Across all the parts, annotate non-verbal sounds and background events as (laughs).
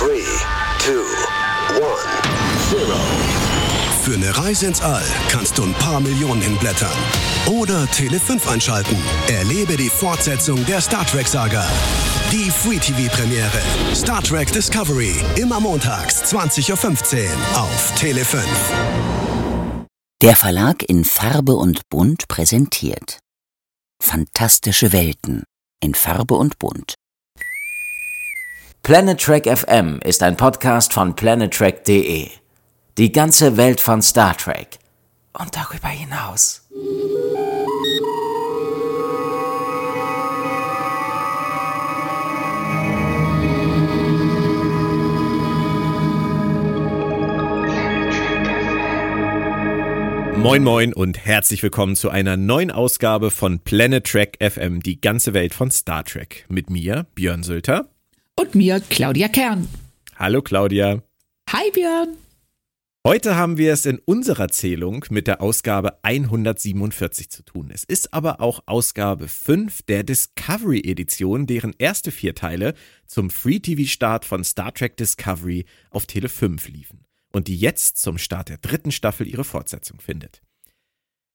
3, 2, 1, 0. Für eine Reise ins All kannst du ein paar Millionen hinblättern. Oder Tele 5 einschalten. Erlebe die Fortsetzung der Star Trek-Saga. Die Free TV-Premiere. Star Trek Discovery. Immer montags, 20.15 Uhr auf Tele 5. Der Verlag in Farbe und Bunt präsentiert Fantastische Welten in Farbe und Bunt. Planet Trek FM ist ein Podcast von planettrek.de. Die ganze Welt von Star Trek und darüber hinaus. Moin Moin und herzlich willkommen zu einer neuen Ausgabe von Planet Trek FM, die ganze Welt von Star Trek. Mit mir, Björn Sülter. Und mir, Claudia Kern. Hallo Claudia. Hi Björn. Heute haben wir es in unserer Zählung mit der Ausgabe 147 zu tun. Es ist aber auch Ausgabe 5 der Discovery Edition, deren erste vier Teile zum Free-TV-Start von Star Trek Discovery auf Tele 5 liefen und die jetzt zum Start der dritten Staffel ihre Fortsetzung findet.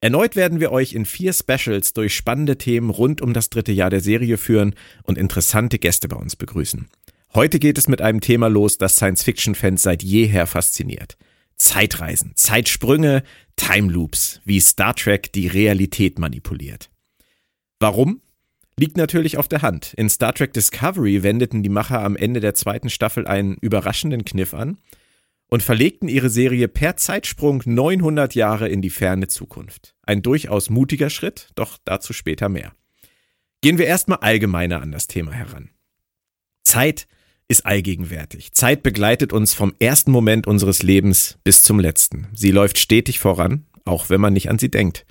Erneut werden wir euch in vier Specials durch spannende Themen rund um das dritte Jahr der Serie führen und interessante Gäste bei uns begrüßen. Heute geht es mit einem Thema los, das Science-Fiction-Fans seit jeher fasziniert. Zeitreisen, Zeitsprünge, Time Loops, wie Star Trek die Realität manipuliert. Warum? Liegt natürlich auf der Hand. In Star Trek Discovery wendeten die Macher am Ende der zweiten Staffel einen überraschenden Kniff an – und verlegten ihre Serie per Zeitsprung 900 Jahre in die ferne Zukunft. Ein durchaus mutiger Schritt, doch dazu später mehr. Gehen wir erstmal allgemeiner an das Thema heran. Zeit ist allgegenwärtig. Zeit begleitet uns vom ersten Moment unseres Lebens bis zum letzten. Sie läuft stetig voran, auch wenn man nicht an sie denkt.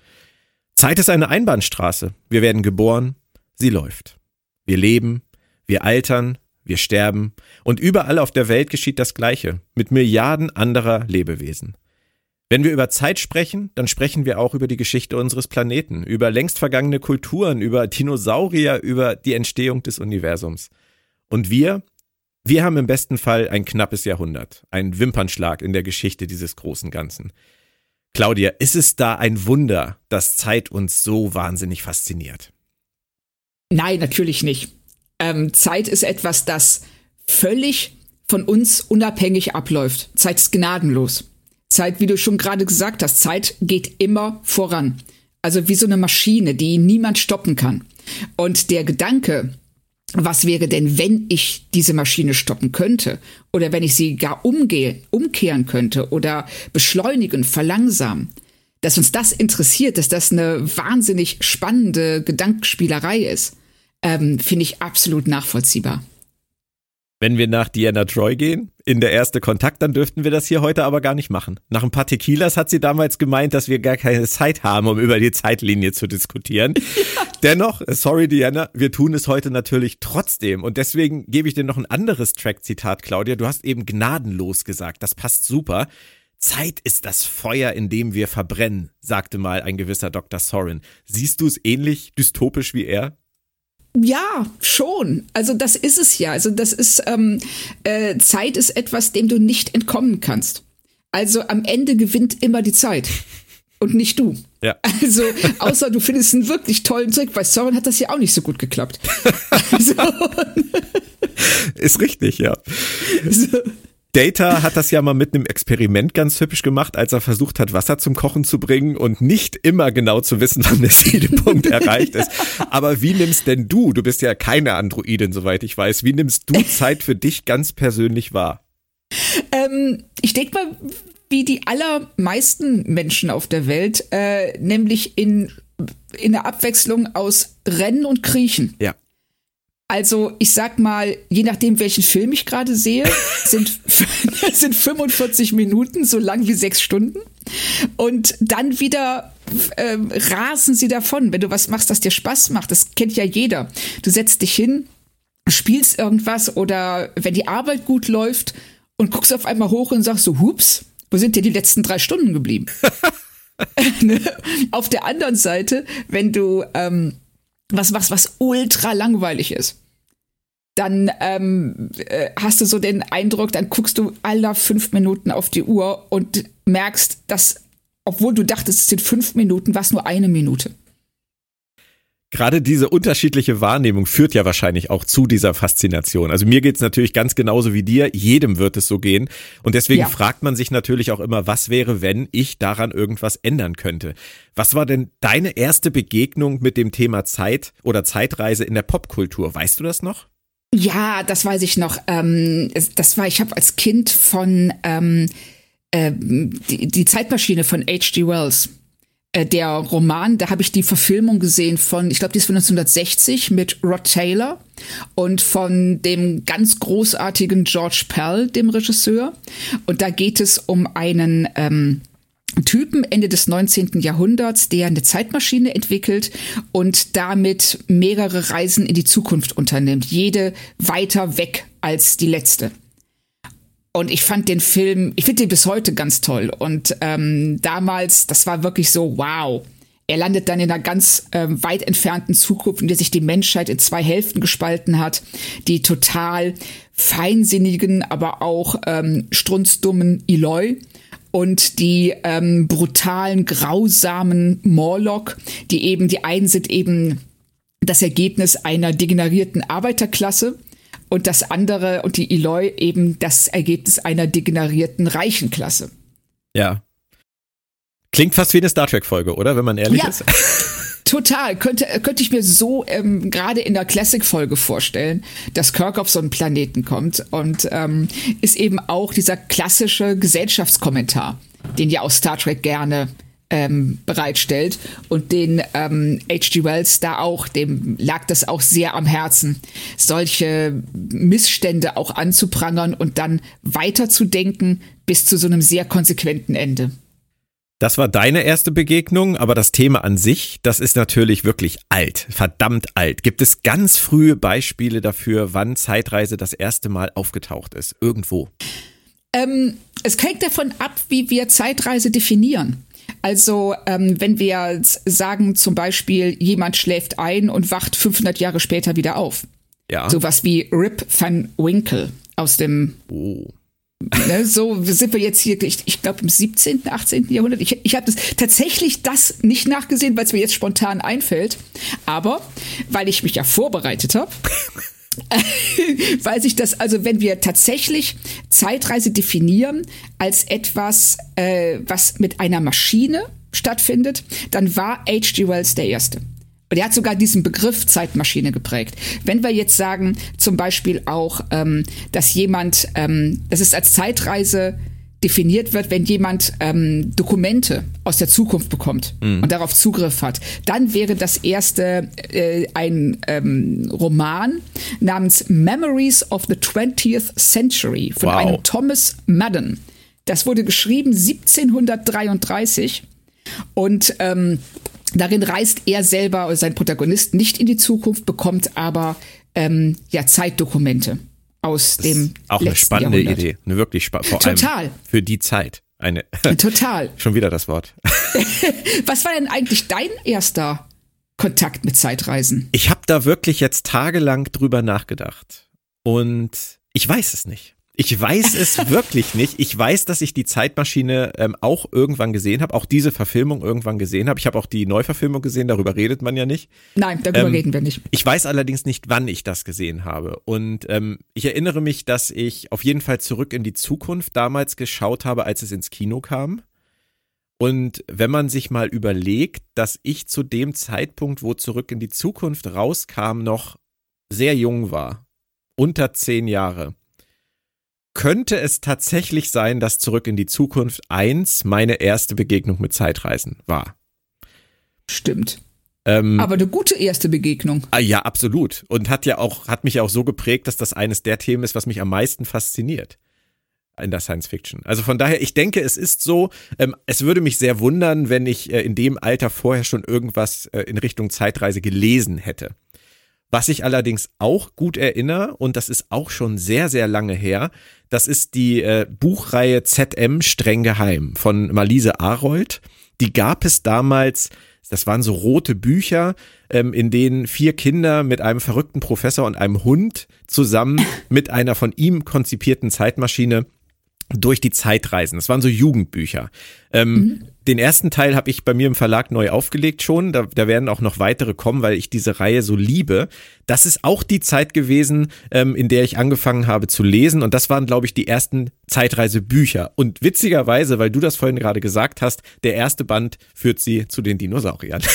Zeit ist eine Einbahnstraße. Wir werden geboren, sie läuft. Wir leben, wir altern, wir sterben und überall auf der Welt geschieht das Gleiche, mit Milliarden anderer Lebewesen. Wenn wir über Zeit sprechen, dann sprechen wir auch über die Geschichte unseres Planeten, über längst vergangene Kulturen, über Dinosaurier, über die Entstehung des Universums. Und wir, wir haben im besten Fall ein knappes Jahrhundert, ein Wimpernschlag in der Geschichte dieses großen Ganzen. Claudia, ist es da ein Wunder, dass Zeit uns so wahnsinnig fasziniert? Nein, natürlich nicht. Ähm, Zeit ist etwas, das völlig von uns unabhängig abläuft. Zeit ist gnadenlos. Zeit, wie du schon gerade gesagt hast, Zeit geht immer voran. Also wie so eine Maschine, die niemand stoppen kann. Und der Gedanke, was wäre denn, wenn ich diese Maschine stoppen könnte? Oder wenn ich sie gar umgehe, umkehren könnte oder beschleunigen, verlangsamen? Dass uns das interessiert, dass das eine wahnsinnig spannende Gedankenspielerei ist ähm, finde ich absolut nachvollziehbar. Wenn wir nach Diana Troy gehen, in der erste Kontakt, dann dürften wir das hier heute aber gar nicht machen. Nach ein paar Tequilas hat sie damals gemeint, dass wir gar keine Zeit haben, um über die Zeitlinie zu diskutieren. Ja. (laughs) Dennoch, sorry Diana, wir tun es heute natürlich trotzdem. Und deswegen gebe ich dir noch ein anderes Track-Zitat, Claudia. Du hast eben gnadenlos gesagt. Das passt super. Zeit ist das Feuer, in dem wir verbrennen, sagte mal ein gewisser Dr. Sorin. Siehst du es ähnlich dystopisch wie er? Ja, schon. Also das ist es ja. Also das ist ähm, äh, Zeit ist etwas, dem du nicht entkommen kannst. Also am Ende gewinnt immer die Zeit und nicht du. Ja. (laughs) Also außer du findest einen wirklich tollen Trick. Bei Soren hat das ja auch nicht so gut geklappt. (laughs) (laughs) Also, ist richtig, ja. So. Data hat das ja mal mit einem Experiment ganz hübsch gemacht, als er versucht hat, Wasser zum Kochen zu bringen und nicht immer genau zu wissen, wann der Siedepunkt (laughs) erreicht ist. Aber wie nimmst denn du, du bist ja keine Androidin, soweit ich weiß, wie nimmst du Zeit für dich ganz persönlich wahr? Ähm, ich denke mal, wie die allermeisten Menschen auf der Welt, äh, nämlich in, in der Abwechslung aus Rennen und Kriechen. Ja. Also ich sag mal, je nachdem, welchen Film ich gerade sehe, (laughs) sind, (laughs) sind 45 Minuten so lang wie sechs Stunden. Und dann wieder äh, rasen sie davon, wenn du was machst, das dir Spaß macht. Das kennt ja jeder. Du setzt dich hin, spielst irgendwas oder wenn die Arbeit gut läuft und guckst auf einmal hoch und sagst so, hups, wo sind dir die letzten drei Stunden geblieben? (laughs) Ne? auf der anderen Seite, wenn du ähm, was machst, was ultra langweilig ist. dann ähm, äh, hast du so den Eindruck, dann guckst du aller fünf Minuten auf die Uhr und merkst, dass, obwohl du dachtest, es sind fünf Minuten, war es nur eine Minute. Gerade diese unterschiedliche Wahrnehmung führt ja wahrscheinlich auch zu dieser Faszination. Also mir geht's natürlich ganz genauso wie dir, jedem wird es so gehen. Und deswegen ja. fragt man sich natürlich auch immer, was wäre, wenn ich daran irgendwas ändern könnte. Was war denn deine erste Begegnung mit dem Thema Zeit oder Zeitreise in der Popkultur? Weißt du das noch? Ja, das weiß ich noch. Ähm, das war, ich habe als Kind von ähm, äh, die, die Zeitmaschine von H.G. Wells äh, der Roman, da habe ich die Verfilmung gesehen von, ich glaube, die ist von 1960 mit Rod Taylor und von dem ganz großartigen George Pell, dem Regisseur. Und da geht es um einen ähm, Typen Ende des 19. Jahrhunderts, der eine Zeitmaschine entwickelt und damit mehrere Reisen in die Zukunft unternimmt, jede weiter weg als die letzte. Und ich fand den Film, ich finde den bis heute ganz toll. Und ähm, damals, das war wirklich so, wow. Er landet dann in einer ganz ähm, weit entfernten Zukunft, in der sich die Menschheit in zwei Hälften gespalten hat, die total feinsinnigen, aber auch ähm, strunzdummen Eloy und die ähm, brutalen, grausamen Morlock, die eben, die einen sind eben das Ergebnis einer degenerierten Arbeiterklasse und das andere und die Eloy eben das Ergebnis einer degenerierten reichen Klasse. Ja. Klingt fast wie eine Star Trek Folge, oder? Wenn man ehrlich ja. ist. (laughs) Total. Könnte, könnte ich mir so ähm, gerade in der Classic-Folge vorstellen, dass Kirk auf so einen Planeten kommt und ähm, ist eben auch dieser klassische Gesellschaftskommentar, den ja auch Star Trek gerne ähm, bereitstellt und den ähm, H.G. Wells da auch, dem lag das auch sehr am Herzen, solche Missstände auch anzuprangern und dann weiterzudenken bis zu so einem sehr konsequenten Ende. Das war deine erste Begegnung, aber das Thema an sich, das ist natürlich wirklich alt, verdammt alt. Gibt es ganz frühe Beispiele dafür, wann Zeitreise das erste Mal aufgetaucht ist? Irgendwo? Ähm, es hängt davon ab, wie wir Zeitreise definieren. Also ähm, wenn wir sagen zum Beispiel, jemand schläft ein und wacht 500 Jahre später wieder auf. Ja. Sowas wie Rip van Winkle aus dem oh. Ne, so sind wir jetzt hier, ich, ich glaube im 17., 18. Jahrhundert. Ich, ich habe das tatsächlich das nicht nachgesehen, weil es mir jetzt spontan einfällt. Aber weil ich mich ja vorbereitet habe, (laughs) (laughs) weiß ich das, also wenn wir tatsächlich Zeitreise definieren als etwas, äh, was mit einer Maschine stattfindet, dann war H.G. Wells der Erste. Und er hat sogar diesen Begriff Zeitmaschine geprägt. Wenn wir jetzt sagen, zum Beispiel auch, ähm, dass jemand, ähm, das ist als Zeitreise definiert wird, wenn jemand ähm, Dokumente aus der Zukunft bekommt mhm. und darauf Zugriff hat. Dann wäre das erste äh, ein ähm, Roman namens Memories of the 20th Century von wow. einem Thomas Madden. Das wurde geschrieben 1733 und ähm, darin reist er selber, sein Protagonist, nicht in die Zukunft, bekommt aber ähm, ja Zeitdokumente aus das dem auch eine spannende. Idee, eine wirklich spannende, Total. für die Zeit. Eine (laughs) Total. (laughs) schon wieder das Wort. (laughs) Was war denn eigentlich dein erster Kontakt mit Zeitreisen? Ich habe da wirklich jetzt tagelang drüber nachgedacht und ich weiß es nicht. Ich weiß es (laughs) wirklich nicht. Ich weiß, dass ich die Zeitmaschine ähm, auch irgendwann gesehen habe, auch diese Verfilmung irgendwann gesehen habe. Ich habe auch die Neuverfilmung gesehen, darüber redet man ja nicht. Nein, darüber ähm, reden wir nicht. Ich weiß allerdings nicht, wann ich das gesehen habe. Und ähm, ich erinnere mich, dass ich auf jeden Fall zurück in die Zukunft damals geschaut habe, als es ins Kino kam. Und wenn man sich mal überlegt, dass ich zu dem Zeitpunkt, wo zurück in die Zukunft rauskam, noch sehr jung war, unter zehn Jahre könnte es tatsächlich sein, dass Zurück in die Zukunft 1 meine erste Begegnung mit Zeitreisen war. Stimmt. Ähm, Aber eine gute erste Begegnung. Ah, ja, absolut. Und hat ja auch, hat mich auch so geprägt, dass das eines der Themen ist, was mich am meisten fasziniert in der Science Fiction. Also von daher, ich denke, es ist so, ähm, es würde mich sehr wundern, wenn ich äh, in dem Alter vorher schon irgendwas äh, in Richtung Zeitreise gelesen hätte. Was ich allerdings auch gut erinnere, und das ist auch schon sehr, sehr lange her, das ist die äh, Buchreihe ZM streng geheim von Malise Arold. Die gab es damals Das waren so rote Bücher, ähm, in denen vier Kinder mit einem verrückten Professor und einem Hund zusammen (laughs) mit einer von ihm konzipierten Zeitmaschine durch die Zeit reisen. Das waren so Jugendbücher. Ähm, mhm. Den ersten Teil habe ich bei mir im Verlag neu aufgelegt schon. Da, da werden auch noch weitere kommen, weil ich diese Reihe so liebe. Das ist auch die Zeit gewesen, ähm, in der ich angefangen habe zu lesen. Und das waren, glaube ich, die ersten Zeitreisebücher. Und witzigerweise, weil du das vorhin gerade gesagt hast, der erste Band führt sie zu den Dinosauriern. (laughs)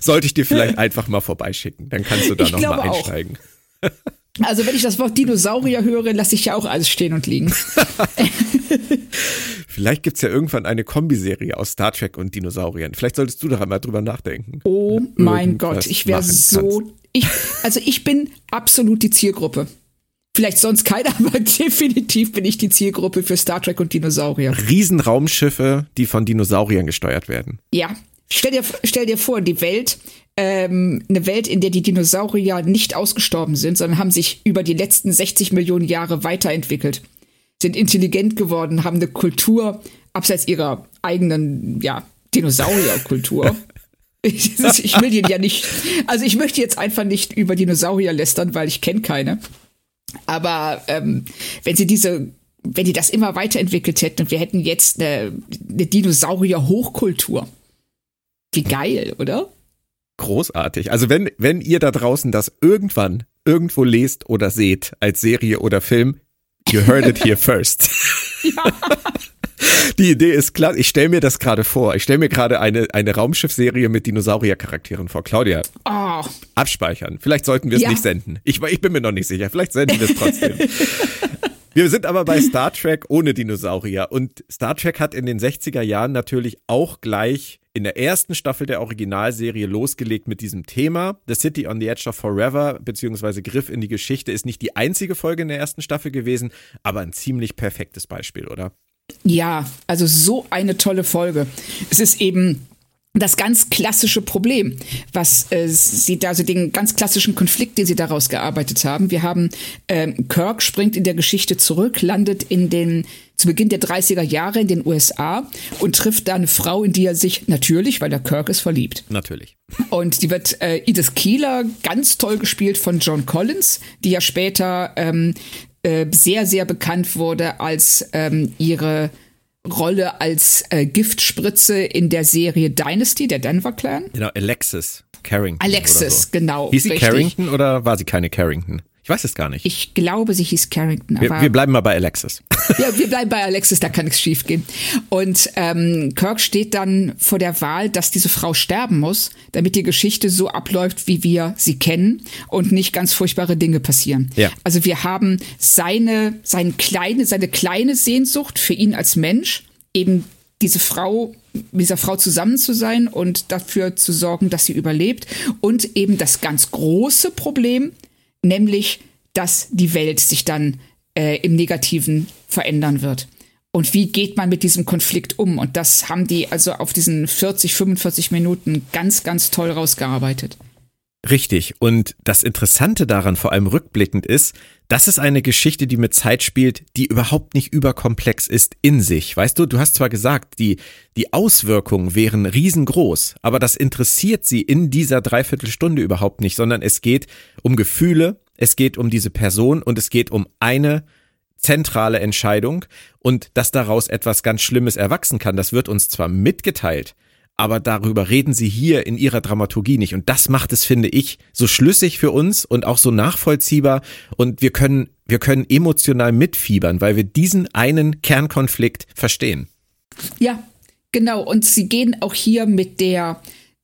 Sollte ich dir vielleicht einfach mal vorbeischicken. Dann kannst du da nochmal einsteigen. Auch. (laughs) Also wenn ich das Wort Dinosaurier höre, lasse ich ja auch alles stehen und liegen. (laughs) Vielleicht gibt es ja irgendwann eine Kombiserie aus Star Trek und Dinosauriern. Vielleicht solltest du doch einmal drüber nachdenken. Oh mein Gott, ich wäre so. Ich, also ich bin absolut die Zielgruppe. Vielleicht sonst keiner, (laughs) aber definitiv bin ich die Zielgruppe für Star Trek und Dinosaurier. Riesenraumschiffe, die von Dinosauriern gesteuert werden. Ja. Stell dir, stell dir vor, die Welt ähm, eine Welt, in der die Dinosaurier nicht ausgestorben sind, sondern haben sich über die letzten 60 Millionen Jahre weiterentwickelt, sind intelligent geworden, haben eine Kultur abseits ihrer eigenen, ja, Dinosaurierkultur. (laughs) ich, ich will den ja nicht, also ich möchte jetzt einfach nicht über Dinosaurier lästern, weil ich kenne keine. Aber ähm, wenn sie diese wenn die das immer weiterentwickelt hätten und wir hätten jetzt eine, eine Dinosaurier-Hochkultur. Wie geil, oder? Großartig. Also wenn, wenn ihr da draußen das irgendwann irgendwo lest oder seht als Serie oder Film, you heard it here first. Ja. (laughs) (laughs) Die Idee ist klar. Ich stelle mir das gerade vor. Ich stelle mir gerade eine, eine Raumschiffserie mit Dinosaurier-Charakteren vor. Claudia, oh. abspeichern. Vielleicht sollten wir es ja. nicht senden. Ich, ich bin mir noch nicht sicher. Vielleicht senden wir es trotzdem. (laughs) Wir sind aber bei Star Trek ohne Dinosaurier. Und Star Trek hat in den 60er Jahren natürlich auch gleich in der ersten Staffel der Originalserie losgelegt mit diesem Thema. The City on the Edge of Forever, beziehungsweise Griff in die Geschichte, ist nicht die einzige Folge in der ersten Staffel gewesen, aber ein ziemlich perfektes Beispiel, oder? Ja, also so eine tolle Folge. Es ist eben das ganz klassische Problem, was äh, sie da, also den ganz klassischen Konflikt, den sie daraus gearbeitet haben. Wir haben ähm, Kirk springt in der Geschichte zurück, landet in den zu Beginn der 30er Jahre in den USA und trifft da eine Frau, in die er sich natürlich, weil der Kirk ist verliebt. Natürlich. Und die wird äh, Edith Keeler, ganz toll gespielt von John Collins, die ja später ähm, äh, sehr, sehr bekannt wurde als ähm, ihre Rolle als äh, Giftspritze in der Serie Dynasty, der Denver Clan. Genau, Alexis Carrington. Alexis, so. genau. Hieß sie richtig. Carrington oder war sie keine Carrington? Ich weiß es gar nicht. Ich glaube, sie hieß Carrington. Wir, wir, bleiben mal bei Alexis. (laughs) Ja, wir bleiben bei Alexis, da kann nichts schief gehen. Und ähm, Kirk steht dann vor der Wahl, dass diese Frau sterben muss, damit die Geschichte so abläuft, wie wir sie kennen und nicht ganz furchtbare Dinge passieren. Ja. Also wir haben seine, seine kleine, seine kleine Sehnsucht für ihn als Mensch, eben diese Frau, mit dieser Frau zusammen zu sein und dafür zu sorgen, dass sie überlebt. Und eben das ganz große Problem, nämlich, dass die Welt sich dann äh, im Negativen verändern wird. Und wie geht man mit diesem Konflikt um? Und das haben die also auf diesen 40, 45 Minuten ganz, ganz toll rausgearbeitet. Richtig. Und das Interessante daran, vor allem rückblickend, ist, das ist eine Geschichte, die mit Zeit spielt, die überhaupt nicht überkomplex ist in sich. Weißt du, du hast zwar gesagt, die, die Auswirkungen wären riesengroß, aber das interessiert sie in dieser Dreiviertelstunde überhaupt nicht, sondern es geht um Gefühle, es geht um diese Person und es geht um eine zentrale Entscheidung und dass daraus etwas ganz Schlimmes erwachsen kann, das wird uns zwar mitgeteilt, aber darüber reden sie hier in ihrer Dramaturgie nicht. Und das macht es, finde ich, so schlüssig für uns und auch so nachvollziehbar. Und wir können, wir können emotional mitfiebern, weil wir diesen einen Kernkonflikt verstehen. Ja, genau. Und sie gehen auch hier mit der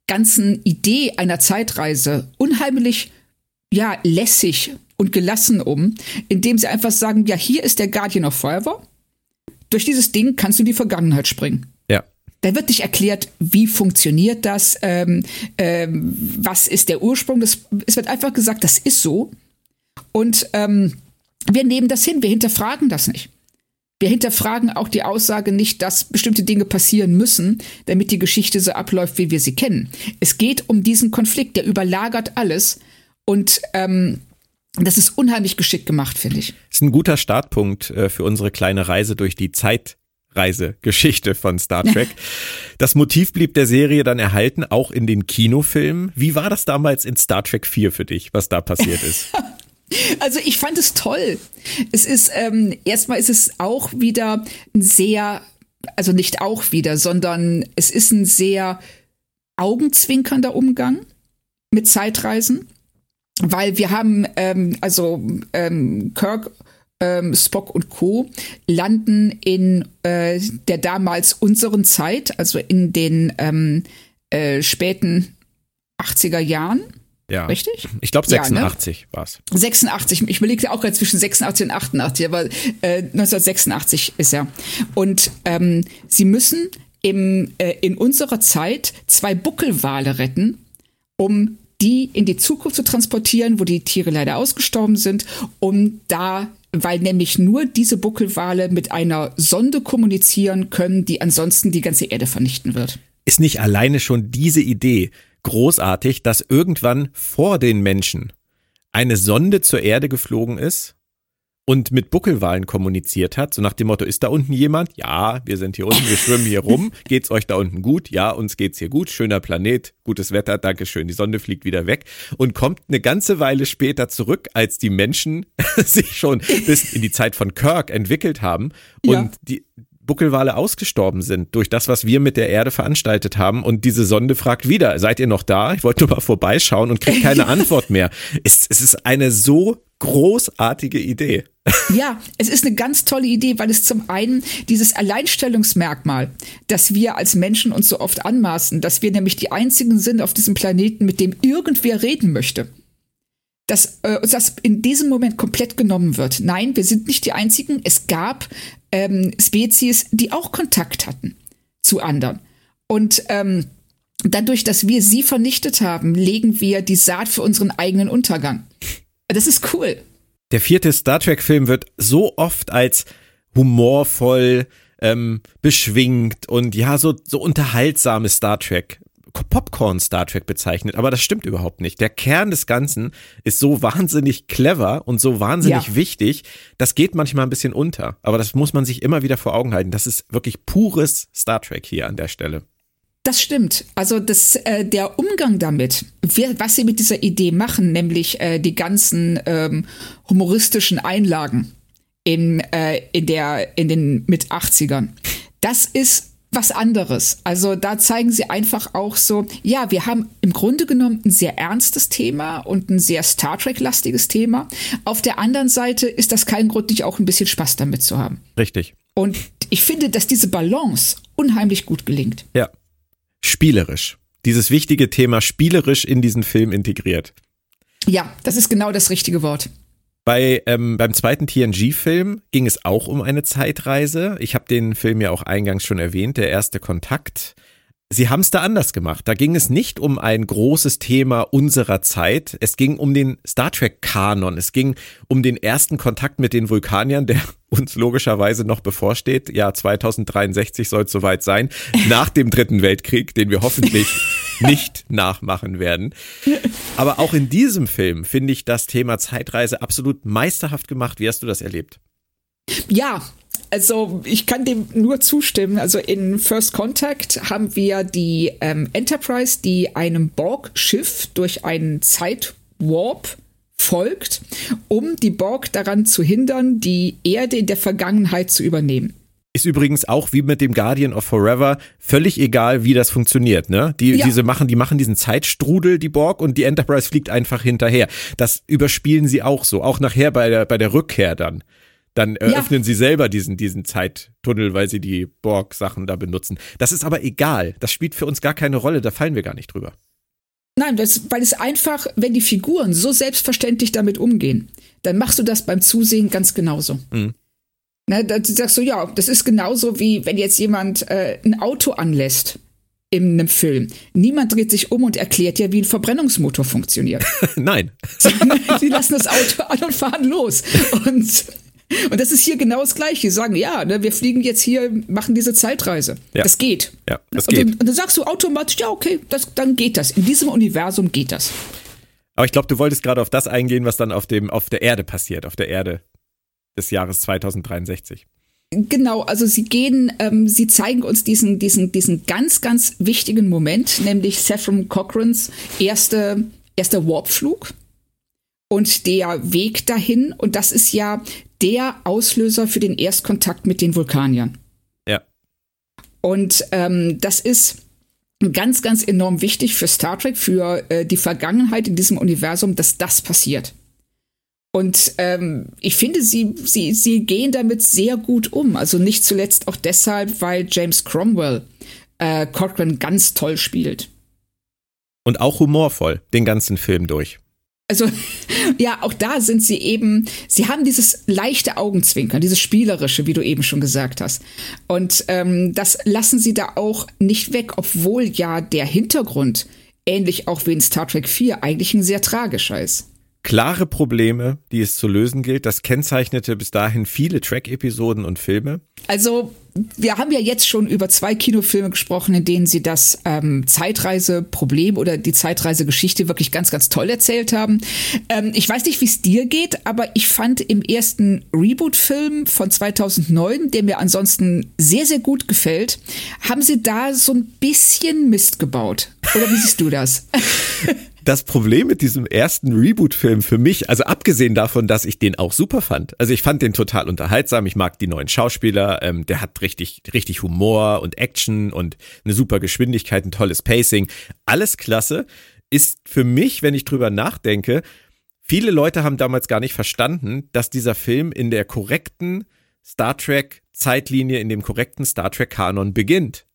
ganzen Idee einer Zeitreise unheimlich, ja, lässig und gelassen um, indem sie einfach sagen, ja, hier ist der Guardian of Forever. Durch dieses Ding kannst du in die Vergangenheit springen. Da wird nicht erklärt, wie funktioniert das, ähm, ähm, was ist der Ursprung. Das, es wird einfach gesagt, das ist so. Und ähm, wir nehmen das hin, wir hinterfragen das nicht. Wir hinterfragen auch die Aussage nicht, dass bestimmte Dinge passieren müssen, damit die Geschichte so abläuft, wie wir sie kennen. Es geht um diesen Konflikt, der überlagert alles. Und ähm, das ist unheimlich geschickt gemacht, finde ich. Das ist ein guter Startpunkt äh, für unsere kleine Reise durch die Zeit Zeitreisegeschichte von Star Trek. (laughs) Das Motiv blieb der Serie dann erhalten, auch in den Kinofilmen. Wie war das damals in Star Trek 4 für dich, was da passiert ist? (laughs) Also ich fand es toll. Es ist ähm, erstmal ist es auch wieder ein sehr, also nicht auch wieder, sondern es ist ein sehr augenzwinkernder Umgang mit Zeitreisen, weil wir haben ähm, also ähm, Kirk ähm, Spock und Co. landen in äh, der damals unseren Zeit, also in den ähm, äh, späten 80er Jahren. Ja. Richtig? Ich glaube 86 ja, ne? war es. 86. Ich überlegte auch gerade zwischen 86 und 88, aber äh, 1986 ist er. Und ähm, sie müssen im, äh, in unserer Zeit zwei Buckelwale retten, um die in die Zukunft zu transportieren, wo die Tiere leider ausgestorben sind, um da weil nämlich nur diese Buckelwale mit einer Sonde kommunizieren können, die ansonsten die ganze Erde vernichten wird. Ist nicht alleine schon diese Idee großartig, dass irgendwann vor den Menschen eine Sonde zur Erde geflogen ist und mit Buckelwalen kommuniziert hat, so nach dem Motto, ist da unten jemand? Ja, wir sind hier unten, wir schwimmen hier rum. (laughs) Geht's euch da unten gut? Ja, uns geht's hier gut. Schöner Planet, gutes Wetter, Dankeschön. Die Sonde fliegt wieder weg und kommt eine ganze Weile später zurück, als die Menschen (laughs) sich schon bis in die Zeit von Kirk entwickelt haben und ja. die Buckelwale ausgestorben sind durch das, was wir mit der Erde veranstaltet haben. Und diese Sonde fragt wieder, seid ihr noch da? Ich wollte nur mal vorbeischauen und kriege keine (laughs) Antwort mehr. Es, es ist eine so großartige Idee. Ja, es ist eine ganz tolle Idee, weil es zum einen dieses Alleinstellungsmerkmal, das wir als Menschen uns so oft anmaßen, dass wir nämlich die einzigen sind auf diesem Planeten, mit dem irgendwer reden möchte dass äh, das in diesem Moment komplett genommen wird. Nein, wir sind nicht die Einzigen. Es gab ähm, Spezies, die auch Kontakt hatten zu anderen. Und ähm, dadurch, dass wir sie vernichtet haben, legen wir die Saat für unseren eigenen Untergang. Das ist cool. Der vierte Star Trek-Film wird so oft als humorvoll, ähm, beschwingt und ja, so, so unterhaltsame Star Trek Popcorn Star Trek bezeichnet, aber das stimmt überhaupt nicht. Der Kern des Ganzen ist so wahnsinnig clever und so wahnsinnig ja. wichtig, das geht manchmal ein bisschen unter, aber das muss man sich immer wieder vor Augen halten. Das ist wirklich pures Star Trek hier an der Stelle. Das stimmt. Also das, äh, der Umgang damit, wir, was sie mit dieser Idee machen, nämlich äh, die ganzen ähm, humoristischen Einlagen in, äh, in, der, in den mit 80ern, das ist was anderes. Also da zeigen sie einfach auch so, ja, wir haben im Grunde genommen ein sehr ernstes Thema und ein sehr Star Trek-lastiges Thema. Auf der anderen Seite ist das kein Grund, nicht auch ein bisschen Spaß damit zu haben. Richtig. Und ich finde, dass diese Balance unheimlich gut gelingt. Ja. Spielerisch. Dieses wichtige Thema spielerisch in diesen Film integriert. Ja, das ist genau das richtige Wort. Bei, ähm, beim zweiten TNG-Film ging es auch um eine Zeitreise. Ich habe den Film ja auch eingangs schon erwähnt, der erste Kontakt. Sie haben es da anders gemacht. Da ging es nicht um ein großes Thema unserer Zeit. Es ging um den Star Trek-Kanon. Es ging um den ersten Kontakt mit den Vulkaniern, der (laughs) uns logischerweise noch bevorsteht. Ja, 2063 soll es soweit sein. Nach dem Dritten Weltkrieg, den wir hoffentlich nicht nachmachen werden. Aber auch in diesem Film finde ich das Thema Zeitreise absolut meisterhaft gemacht. Wie hast du das erlebt? Ja, also ich kann dem nur zustimmen. Also in First Contact haben wir die ähm, Enterprise, die einem Borg-Schiff durch einen Zeitwarp folgt, um die Borg daran zu hindern, die Erde in der Vergangenheit zu übernehmen. Ist übrigens auch wie mit dem Guardian of Forever völlig egal, wie das funktioniert, ne? Die, ja. diese machen, die machen diesen Zeitstrudel, die Borg, und die Enterprise fliegt einfach hinterher. Das überspielen sie auch so, auch nachher bei der, bei der Rückkehr dann dann eröffnen ja. sie selber diesen, diesen Zeittunnel, weil sie die Borg-Sachen da benutzen. Das ist aber egal. Das spielt für uns gar keine Rolle. Da fallen wir gar nicht drüber. Nein, das, weil es einfach, wenn die Figuren so selbstverständlich damit umgehen, dann machst du das beim Zusehen ganz genauso. Mhm. Ne, da sagst du, ja, das ist genauso wie wenn jetzt jemand äh, ein Auto anlässt in einem Film. Niemand dreht sich um und erklärt ja, wie ein Verbrennungsmotor funktioniert. (laughs) Nein. (laughs) Sie, lassen das Auto an und fahren los. Und und das ist hier genau das Gleiche. Sie sagen, ja, ne, wir fliegen jetzt hier, machen diese Zeitreise. Ja. Das geht. Ja, das und geht. Dann, und dann sagst du automatisch, ja, okay, das, dann geht das. In diesem Universum geht das. Aber ich glaube, du wolltest gerade auf das eingehen, was dann auf dem, auf der Erde passiert, auf der Erde des Jahres 2063. Genau, also sie gehen, ähm, sie zeigen uns diesen, diesen, diesen ganz, ganz wichtigen Moment, nämlich Saffron Cochrans erste, erster Warpflug und der Weg dahin. Und das ist ja der Auslöser für den Erstkontakt mit den Vulkaniern. Ja. Und ähm, das ist ganz, ganz enorm wichtig für Star Trek, für äh, die Vergangenheit in diesem Universum, dass das passiert. Und ähm, ich finde, sie, sie, sie gehen damit sehr gut um. Also nicht zuletzt auch deshalb, weil James Cromwell äh, Cochran ganz toll spielt. Und auch humorvoll, den ganzen Film durch. Also (laughs) ja, auch da sind sie eben, sie haben dieses leichte Augenzwinkern, dieses spielerische, wie du eben schon gesagt hast. Und ähm, das lassen sie da auch nicht weg, obwohl ja der Hintergrund, ähnlich auch wie in Star Trek 4, eigentlich ein sehr tragischer ist klare Probleme, die es zu lösen gilt. Das kennzeichnete bis dahin viele Track-Episoden und Filme. Also wir haben ja jetzt schon über zwei Kinofilme gesprochen, in denen sie das ähm, Zeitreiseproblem oder die Zeitreisegeschichte wirklich ganz, ganz toll erzählt haben. Ähm, ich weiß nicht, wie es dir geht, aber ich fand im ersten Reboot-Film von 2009, der mir ansonsten sehr, sehr gut gefällt, haben sie da so ein bisschen Mist gebaut. Oder wie siehst du das? (laughs) das Problem mit diesem ersten Reboot-Film für mich, also abgesehen davon, dass ich den auch super fand, also ich fand den total unterhaltsam, ich mag die neuen Schauspieler, ähm, der hat richtig, richtig Humor und Action und eine super Geschwindigkeit, ein tolles Pacing, alles klasse, ist für mich, wenn ich drüber nachdenke, viele Leute haben damals gar nicht verstanden, dass dieser Film in der korrekten Star Trek Zeitlinie, in dem korrekten Star Trek Kanon beginnt.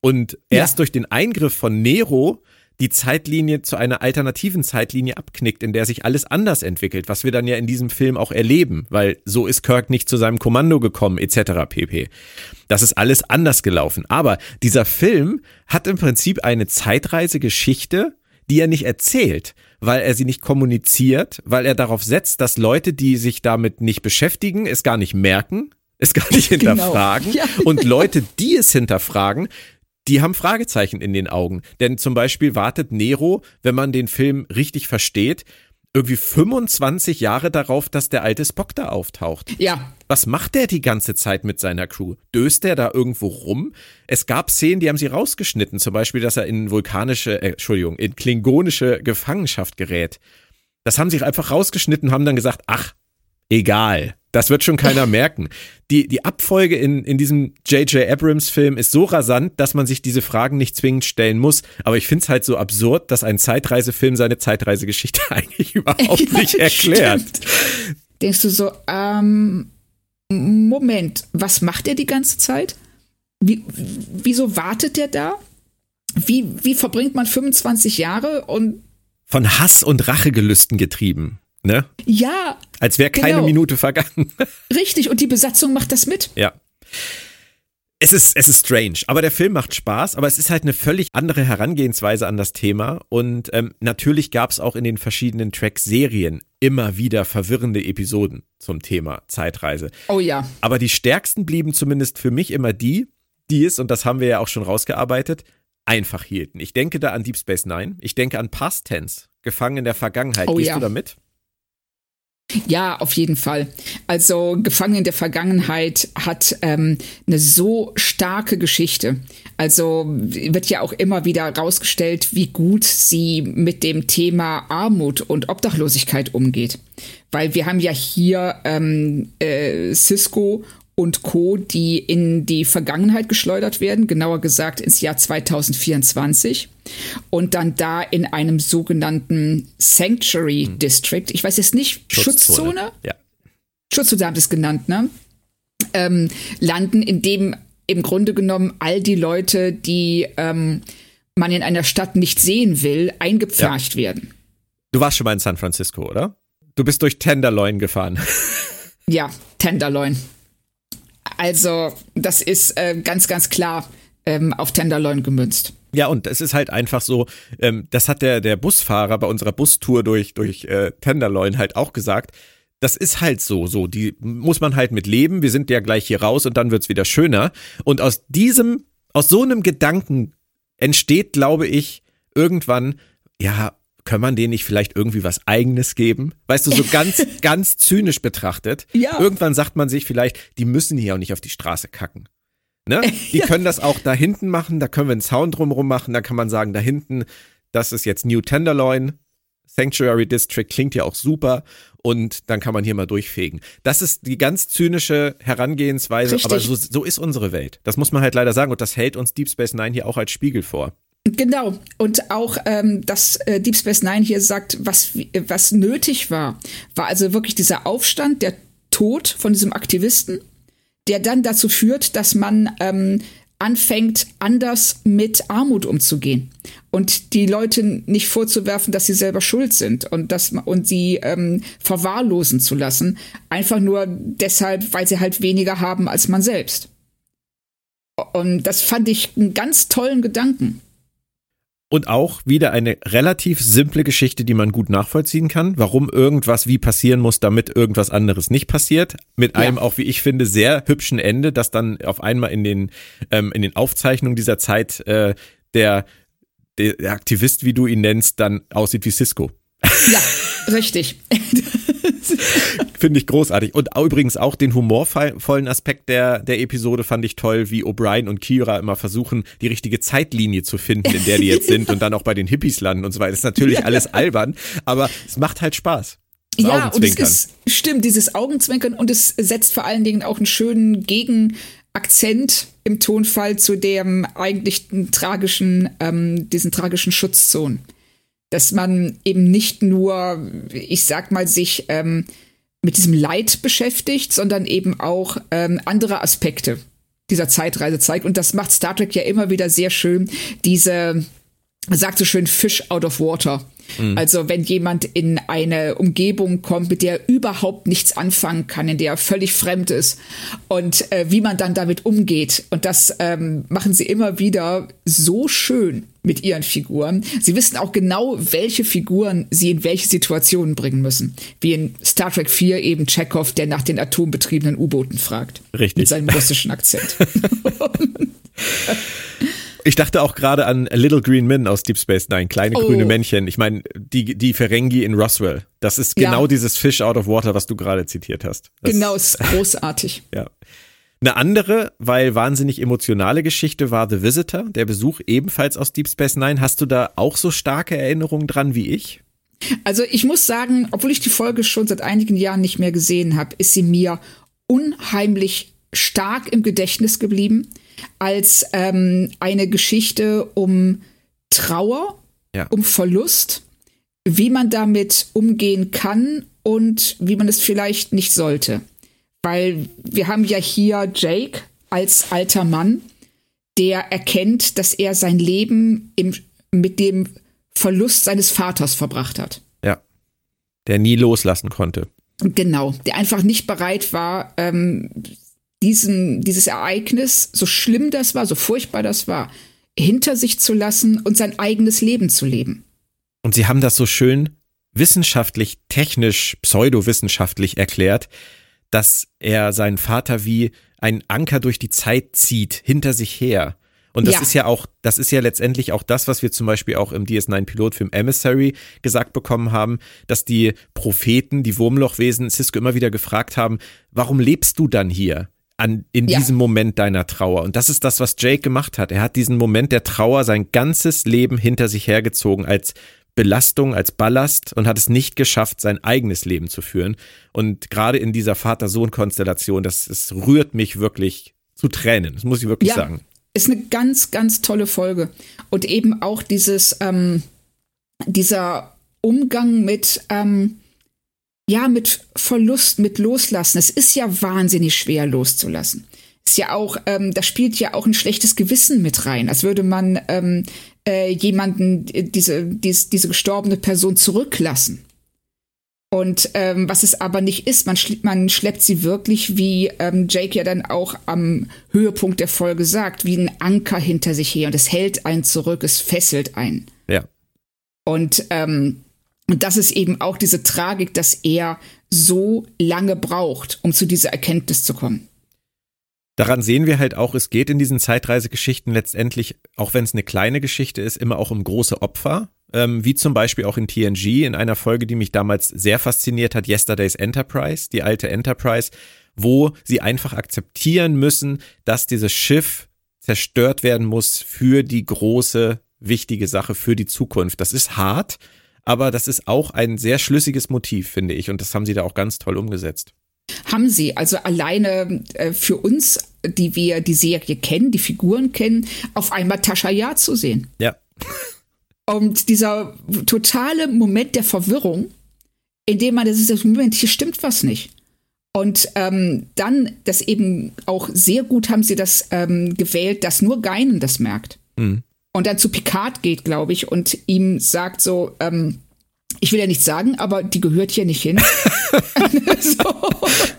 Und erst ja. durch den Eingriff von Nero die Zeitlinie zu einer alternativen Zeitlinie abknickt, in der sich alles anders entwickelt, was wir dann ja in diesem Film auch erleben, weil so ist Kirk nicht zu seinem Kommando gekommen, etc. pp. Das ist alles anders gelaufen. Aber dieser Film hat im Prinzip eine Zeitreisegeschichte, die er nicht erzählt, weil er sie nicht kommuniziert, weil er darauf setzt, dass Leute, die sich damit nicht beschäftigen, es gar nicht merken, es gar nicht (laughs) genau. hinterfragen genau. ja. und Leute, die es hinterfragen, die haben Fragezeichen in den Augen. Denn zum Beispiel wartet Nero, wenn man den Film richtig versteht, irgendwie 25 Jahre darauf, dass der alte Spock da auftaucht. Ja. Was macht der die ganze Zeit mit seiner Crew? Döst der da irgendwo rum? Es gab Szenen, die haben sie rausgeschnitten, zum Beispiel, dass er in vulkanische, äh, Entschuldigung, in klingonische Gefangenschaft gerät. Das haben sie einfach rausgeschnitten, haben dann gesagt, ach, egal. Das wird schon keiner merken. Die, die Abfolge in, in diesem J.J. Abrams-Film ist so rasant, dass man sich diese Fragen nicht zwingend stellen muss. Aber ich finde es halt so absurd, dass ein Zeitreisefilm seine Zeitreisegeschichte (laughs) eigentlich überhaupt ja, nicht erklärt. Stimmt. Denkst du so, ähm, Moment, was macht er die ganze Zeit? Wie, wieso wartet er da? Wie, wie verbringt man 25 Jahre und. Von Hass und Rachegelüsten getrieben. Ne? Ja. Als wäre keine genau. Minute vergangen. (laughs) Richtig, und die Besatzung macht das mit. Ja. Es ist, es ist strange, aber der Film macht Spaß, aber es ist halt eine völlig andere Herangehensweise an das Thema. Und ähm, natürlich gab es auch in den verschiedenen Track-Serien immer wieder verwirrende Episoden zum Thema Zeitreise. Oh ja. Aber die stärksten blieben zumindest für mich immer die, die es, und das haben wir ja auch schon rausgearbeitet, einfach hielten. Ich denke da an Deep Space Nine, ich denke an Past Tense, gefangen in der Vergangenheit. Oh, Gehst ja. du damit? Ja, auf jeden Fall. Also Gefangen in der Vergangenheit hat ähm, eine so starke Geschichte. Also wird ja auch immer wieder herausgestellt, wie gut sie mit dem Thema Armut und Obdachlosigkeit umgeht. Weil wir haben ja hier ähm, äh, Cisco und Co., die in die Vergangenheit geschleudert werden, genauer gesagt ins Jahr 2024 und dann da in einem sogenannten Sanctuary hm. District, ich weiß jetzt nicht, Schutzzone? Schutzzone? Ja. Schutzzone haben es genannt, ne? Ähm, landen, in dem im Grunde genommen all die Leute, die ähm, man in einer Stadt nicht sehen will, eingepfercht ja. werden. Du warst schon mal in San Francisco, oder? Du bist durch Tenderloin gefahren. Ja, Tenderloin. Also, das ist äh, ganz, ganz klar ähm, auf Tenderloin gemünzt. Ja, und es ist halt einfach so, ähm, das hat der, der Busfahrer bei unserer Bustour durch, durch äh, Tenderloin halt auch gesagt. Das ist halt so, so, die muss man halt mit leben. Wir sind ja gleich hier raus und dann wird's wieder schöner. Und aus diesem, aus so einem Gedanken entsteht, glaube ich, irgendwann, ja, kann man denen nicht vielleicht irgendwie was eigenes geben? Weißt du, so ganz, (laughs) ganz zynisch betrachtet. Ja. Irgendwann sagt man sich vielleicht, die müssen hier auch nicht auf die Straße kacken. Ne? (laughs) Die ja. können das auch da hinten machen, da können wir einen Zaun drumherum machen, da kann man sagen, da hinten, das ist jetzt New Tenderloin, Sanctuary District klingt ja auch super und dann kann man hier mal durchfegen. Das ist die ganz zynische Herangehensweise, Richtig. aber so, so ist unsere Welt. Das muss man halt leider sagen und das hält uns Deep Space Nine hier auch als Spiegel vor. Genau. Und auch, ähm, dass äh, Deep Space Nine hier sagt, was, was nötig war, war also wirklich dieser Aufstand, der Tod von diesem Aktivisten, der dann dazu führt, dass man ähm, anfängt, anders mit Armut umzugehen und die Leute nicht vorzuwerfen, dass sie selber schuld sind und das und sie ähm, verwahrlosen zu lassen, einfach nur deshalb, weil sie halt weniger haben als man selbst. Und das fand ich einen ganz tollen Gedanken. Und auch wieder eine relativ simple Geschichte, die man gut nachvollziehen kann, warum irgendwas wie passieren muss, damit irgendwas anderes nicht passiert. Mit einem auch, wie ich finde, sehr hübschen Ende, das dann auf einmal in den, ähm, in den Aufzeichnungen dieser Zeit äh, der, der Aktivist, wie du ihn nennst, dann aussieht wie Cisco. Ja, richtig. (laughs) Finde ich großartig. Und übrigens auch den humorvollen Aspekt der, der Episode fand ich toll, wie O'Brien und Kira immer versuchen, die richtige Zeitlinie zu finden, in der die jetzt sind und dann auch bei den Hippies landen und so weiter. Das ist natürlich alles albern, aber es macht halt Spaß. Das ja, und es ist, stimmt, dieses Augenzwinkern und es setzt vor allen Dingen auch einen schönen Gegenakzent im Tonfall zu dem eigentlich tragischen, ähm, diesen tragischen Schutzzonen dass man eben nicht nur, ich sag mal, sich ähm, mit diesem Leid beschäftigt, sondern eben auch ähm, andere Aspekte dieser Zeitreise zeigt. Und das macht Star Trek ja immer wieder sehr schön, diese, sagt so schön, Fish out of water. Mhm. Also wenn jemand in eine Umgebung kommt, mit der er überhaupt nichts anfangen kann, in der er völlig fremd ist und äh, wie man dann damit umgeht. Und das ähm, machen sie immer wieder so schön mit ihren Figuren. Sie wissen auch genau, welche Figuren sie in welche Situationen bringen müssen. Wie in Star Trek 4 eben Chekhov, der nach den atombetriebenen U-Booten fragt. Richtig. Mit seinem russischen Akzent. (laughs) (laughs) Ich dachte auch gerade an Little Green Men aus Deep Space Nine, kleine oh. grüne Männchen. Ich meine, die, die Ferengi in Roswell. Das ist genau ja. dieses Fish out of water, was du gerade zitiert hast. Das, genau, ist großartig. (laughs) ja. Eine andere, weil wahnsinnig emotionale Geschichte war The Visitor, der Besuch ebenfalls aus Deep Space Nine. Hast du da auch so starke Erinnerungen dran wie ich? Also ich muss sagen, obwohl ich die Folge schon seit einigen Jahren nicht mehr gesehen habe, ist sie mir unheimlich stark im Gedächtnis geblieben als ähm, eine Geschichte um Trauer, ja. um Verlust, wie man damit umgehen kann und wie man es vielleicht nicht sollte. Weil wir haben ja hier Jake als alter Mann, der erkennt, dass er sein Leben im, mit dem Verlust seines Vaters verbracht hat. Ja. Der nie loslassen konnte. Genau, der einfach nicht bereit war, ähm, diesen, dieses Ereignis, so schlimm das war, so furchtbar das war, hinter sich zu lassen und sein eigenes Leben zu leben. Und Sie haben das so schön wissenschaftlich, technisch, pseudowissenschaftlich erklärt, dass er seinen Vater wie ein Anker durch die Zeit zieht, hinter sich her. Und das ja. ist ja auch, das ist ja letztendlich auch das, was wir zum Beispiel auch im DS9-Pilotfilm Emissary gesagt bekommen haben, dass die Propheten, die Wurmlochwesen Cisco immer wieder gefragt haben, warum lebst du dann hier? An, in ja. diesem Moment deiner Trauer. Und das ist das, was Jake gemacht hat. Er hat diesen Moment der Trauer sein ganzes Leben hinter sich hergezogen als Belastung, als Ballast und hat es nicht geschafft, sein eigenes Leben zu führen. Und gerade in dieser Vater-Sohn-Konstellation, das, das rührt mich wirklich zu Tränen. Das muss ich wirklich ja, sagen. Ist eine ganz, ganz tolle Folge. Und eben auch dieses, ähm, dieser Umgang mit, ähm, ja, mit Verlust, mit Loslassen. Es ist ja wahnsinnig schwer loszulassen. Ist ja auch, ähm, da spielt ja auch ein schlechtes Gewissen mit rein, als würde man ähm, äh, jemanden, äh, diese, dies, diese gestorbene Person zurücklassen. Und ähm, was es aber nicht ist, man, schleppt, man schleppt sie wirklich, wie ähm, Jake ja dann auch am Höhepunkt der Folge sagt, wie ein Anker hinter sich her. Und es hält einen zurück, es fesselt einen. Ja. Und ähm, und das ist eben auch diese Tragik, dass er so lange braucht, um zu dieser Erkenntnis zu kommen. Daran sehen wir halt auch, es geht in diesen Zeitreisegeschichten letztendlich, auch wenn es eine kleine Geschichte ist, immer auch um große Opfer. ähm, wie zum Beispiel auch in TNG, in einer Folge, die mich damals sehr fasziniert hat, Yesterday's Enterprise, die alte Enterprise, wo sie einfach akzeptieren müssen, dass dieses Schiff zerstört werden muss für die große, wichtige Sache, für die Zukunft. Das ist hart, aber das ist auch ein sehr schlüssiges Motiv, finde ich. Und das haben sie da auch ganz toll umgesetzt. Haben sie. Also alleine äh, für uns, die wir die Serie kennen, die Figuren kennen, auf einmal Tascha Ja zu sehen. Ja. (laughs) Und dieser totale Moment der Verwirrung, in dem man, das ist das Moment, hier stimmt was nicht. Und ähm, dann, das eben auch sehr gut haben sie das ähm, gewählt, dass nur Geinen das merkt. Mhm. Und dann zu Picard geht, glaube ich, und ihm sagt so, ähm, ich will ja nichts sagen, aber die gehört hier nicht hin. (laughs) (laughs) so.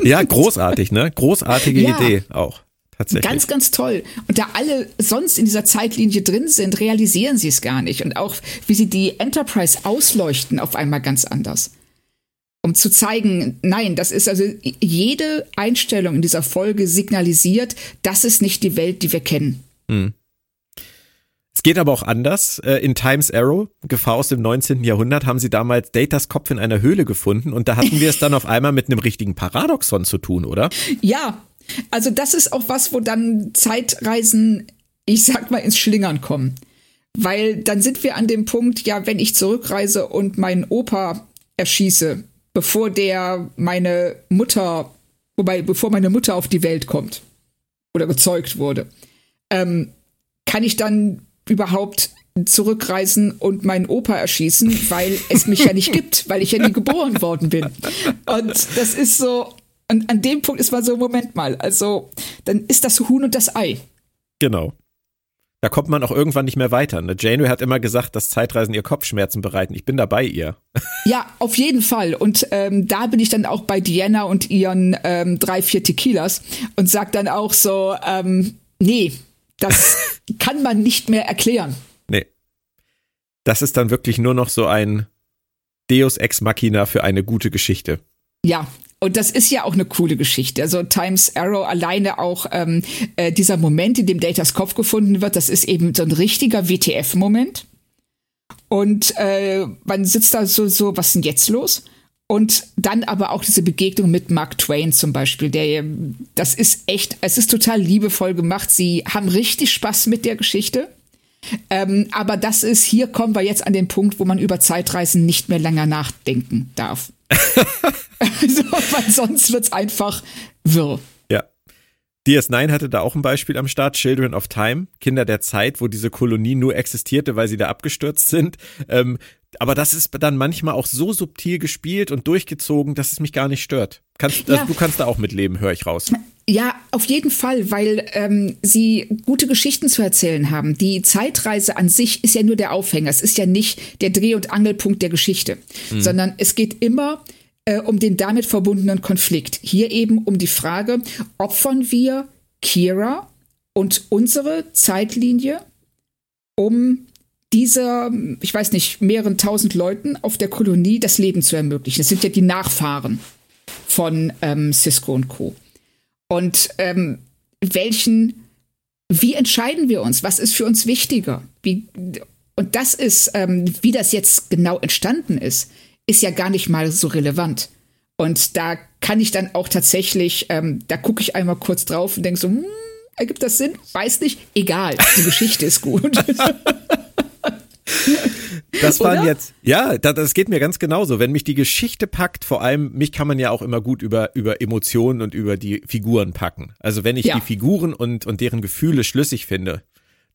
Ja, großartig, ne? Großartige ja. Idee auch. Tatsächlich. Ganz, ganz toll. Und da alle sonst in dieser Zeitlinie drin sind, realisieren sie es gar nicht. Und auch, wie sie die Enterprise ausleuchten, auf einmal ganz anders um zu zeigen, nein, das ist also jede Einstellung in dieser Folge signalisiert, das ist nicht die Welt, die wir kennen. Hm. Es geht aber auch anders. Äh, in Times Arrow, Gefahr aus dem 19. Jahrhundert, haben sie damals Datas Kopf in einer Höhle gefunden und da hatten wir es dann auf einmal mit einem richtigen Paradoxon zu tun, oder? Ja, also das ist auch was, wo dann Zeitreisen, ich sag mal, ins Schlingern kommen. Weil dann sind wir an dem Punkt, ja, wenn ich zurückreise und meinen Opa erschieße, bevor der meine Mutter, wobei, bevor meine Mutter auf die Welt kommt oder gezeugt wurde, ähm, kann ich dann überhaupt zurückreisen und meinen Opa erschießen, weil es mich ja nicht gibt, weil ich ja nie geboren worden bin. Und das ist so, an, an dem Punkt ist man so, Moment mal, also dann ist das Huhn und das Ei. Genau. Da kommt man auch irgendwann nicht mehr weiter. Ne? Janeway hat immer gesagt, dass Zeitreisen ihr Kopfschmerzen bereiten. Ich bin da bei ihr. (laughs) Ja, auf jeden Fall. Und ähm, da bin ich dann auch bei Diana und ihren ähm, drei, vier Tequilas und sag dann auch so, ähm, nee, das (laughs) kann man nicht mehr erklären. Nee. Das ist dann wirklich nur noch so ein Deus Ex Machina für eine gute Geschichte. Ja, und das ist ja auch eine coole Geschichte. Also Times Arrow alleine auch ähm, äh, dieser Moment, in dem Datas Kopf gefunden wird, das ist eben so ein richtiger WTF-Moment. Und äh, man sitzt da so, so, was ist denn jetzt los? Und dann aber auch diese Begegnung mit Mark Twain zum Beispiel, der, das ist echt, es ist total liebevoll gemacht. Sie haben richtig Spaß mit der Geschichte. Ähm, aber das ist, hier kommen wir jetzt an den Punkt, wo man über Zeitreisen nicht mehr länger nachdenken darf. (laughs) also, weil sonst wird's einfach wirr. Ja. DS9 hatte da auch ein Beispiel am Start, Children of Time, Kinder der Zeit, wo diese Kolonie nur existierte, weil sie da abgestürzt sind. Ähm, aber das ist dann manchmal auch so subtil gespielt und durchgezogen, dass es mich gar nicht stört. Kannst, also ja. Du kannst da auch mitleben, höre ich raus. Ja, auf jeden Fall, weil ähm, sie gute Geschichten zu erzählen haben. Die Zeitreise an sich ist ja nur der Aufhänger. Es ist ja nicht der Dreh- und Angelpunkt der Geschichte, mhm. sondern es geht immer äh, um den damit verbundenen Konflikt. Hier eben um die Frage, opfern wir Kira und unsere Zeitlinie, um dieser, ich weiß nicht, mehreren tausend Leuten auf der Kolonie das Leben zu ermöglichen. Das sind ja die Nachfahren von ähm, Cisco und Co. Und ähm, welchen, wie entscheiden wir uns? Was ist für uns wichtiger? Wie, und das ist, ähm, wie das jetzt genau entstanden ist, ist ja gar nicht mal so relevant. Und da kann ich dann auch tatsächlich, ähm, da gucke ich einmal kurz drauf und denke so, hm, ergibt das Sinn? Weiß nicht. Egal, die Geschichte ist gut. (laughs) Das waren Oder? jetzt, ja, das geht mir ganz genauso. Wenn mich die Geschichte packt, vor allem, mich kann man ja auch immer gut über, über Emotionen und über die Figuren packen. Also wenn ich ja. die Figuren und, und deren Gefühle schlüssig finde,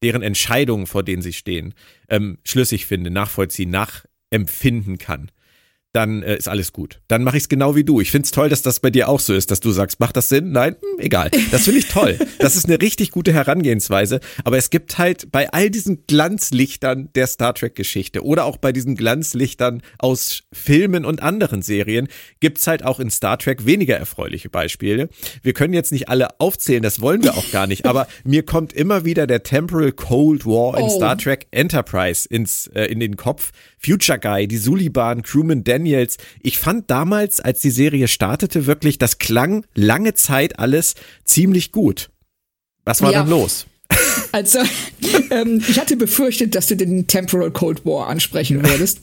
deren Entscheidungen, vor denen sie stehen, ähm, schlüssig finde, nachvollziehen, nachempfinden kann, dann äh, ist alles gut. Dann mache ich es genau wie du. Ich finde es toll, dass das bei dir auch so ist, dass du sagst, macht das Sinn? Nein? Hm, egal. Das finde ich toll. Das ist eine richtig gute Herangehensweise. Aber es gibt halt bei all diesen Glanzlichtern der Star Trek-Geschichte oder auch bei diesen Glanzlichtern aus Filmen und anderen Serien gibt's halt auch in Star Trek weniger erfreuliche Beispiele. Wir können jetzt nicht alle aufzählen, das wollen wir auch gar nicht. Aber mir kommt immer wieder der Temporal Cold War in oh. Star Trek Enterprise ins, äh, in den Kopf. Future Guy, die Suliban, Crewman Dan Daniels. Ich fand damals, als die Serie startete, wirklich, das klang lange Zeit alles ziemlich gut. Was war ja. denn los? (laughs) Also, ähm, ich hatte befürchtet, dass du den Temporal Cold War ansprechen würdest.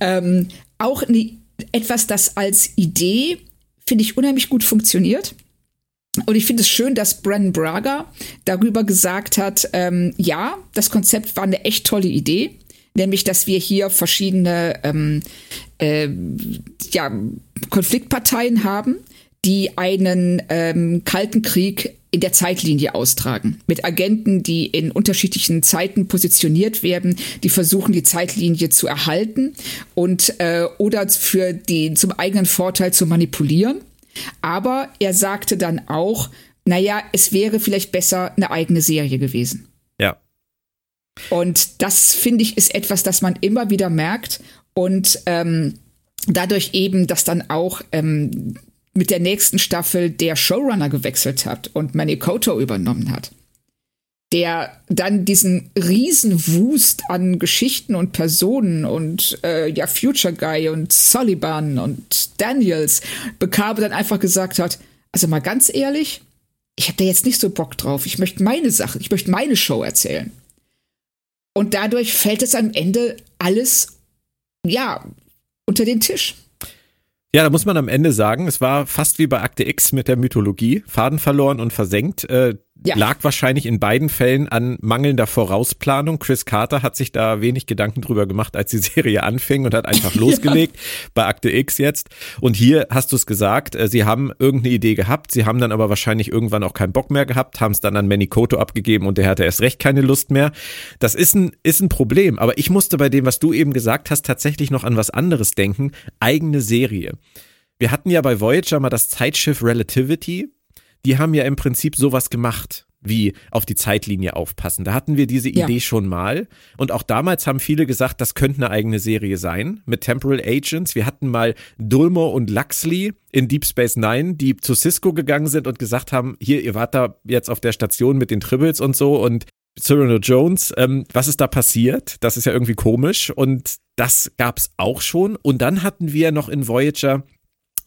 Ähm, auch eine, etwas, das als Idee, finde ich, unheimlich gut funktioniert. Und ich finde es schön, dass Brennan Braga darüber gesagt hat, ähm, ja, das Konzept war eine echt tolle Idee, nämlich dass wir hier verschiedene ähm, äh, ja, Konfliktparteien haben, die einen ähm, Kalten Krieg in der Zeitlinie austragen. Mit Agenten, die in unterschiedlichen Zeiten positioniert werden, die versuchen, die Zeitlinie zu erhalten und äh, oder für die zum eigenen Vorteil zu manipulieren. Aber er sagte dann auch, naja, es wäre vielleicht besser eine eigene Serie gewesen. Und das, finde ich, ist etwas, das man immer wieder merkt. Und ähm, dadurch eben, dass dann auch ähm, mit der nächsten Staffel der Showrunner gewechselt hat und Manny Koto übernommen hat, der dann diesen Riesenwust an Geschichten und Personen und äh, ja Future Guy und Sullivan und Daniels bekam, dann einfach gesagt hat, also mal ganz ehrlich, ich habe da jetzt nicht so Bock drauf. Ich möchte meine Sache, ich möchte meine Show erzählen. Und dadurch fällt es am Ende alles ja unter den Tisch. Ja, da muss man am Ende sagen, es war fast wie bei Akte X mit der Mythologie. Faden verloren und versenkt. Äh, ja. lag wahrscheinlich in beiden Fällen an mangelnder Vorausplanung. Chris Carter hat sich da wenig Gedanken drüber gemacht, als die (laughs) Serie anfing und hat einfach (laughs) losgelegt ja. bei Akte X jetzt. Und hier hast du es gesagt, äh, sie haben irgendeine Idee gehabt, sie haben dann aber wahrscheinlich irgendwann auch keinen Bock mehr gehabt, haben es dann an Manny Koto abgegeben und der hatte erst recht keine Lust mehr. Das ist ein, ist ein Problem, aber ich musste bei dem, was du eben gesagt hast, tatsächlich noch an was anderes denken. Eigene Serie. Wir hatten ja bei Voyager mal das Zeitschiff Relativity, die haben ja im Prinzip sowas gemacht wie auf die Zeitlinie aufpassen. Da hatten wir diese Idee ja. schon mal. Und auch damals haben viele gesagt, das könnte eine eigene Serie sein mit Temporal Agents. Wir hatten mal Dulmo und Luxley in Deep Space Nine, die zu Cisco gegangen sind und gesagt haben, hier, ihr wart da jetzt auf der Station mit den Tribbles und so und Cyrano Jones, ähm, was ist da passiert? Das ist ja irgendwie komisch. Und das gab's auch schon. Und dann hatten wir noch in Voyager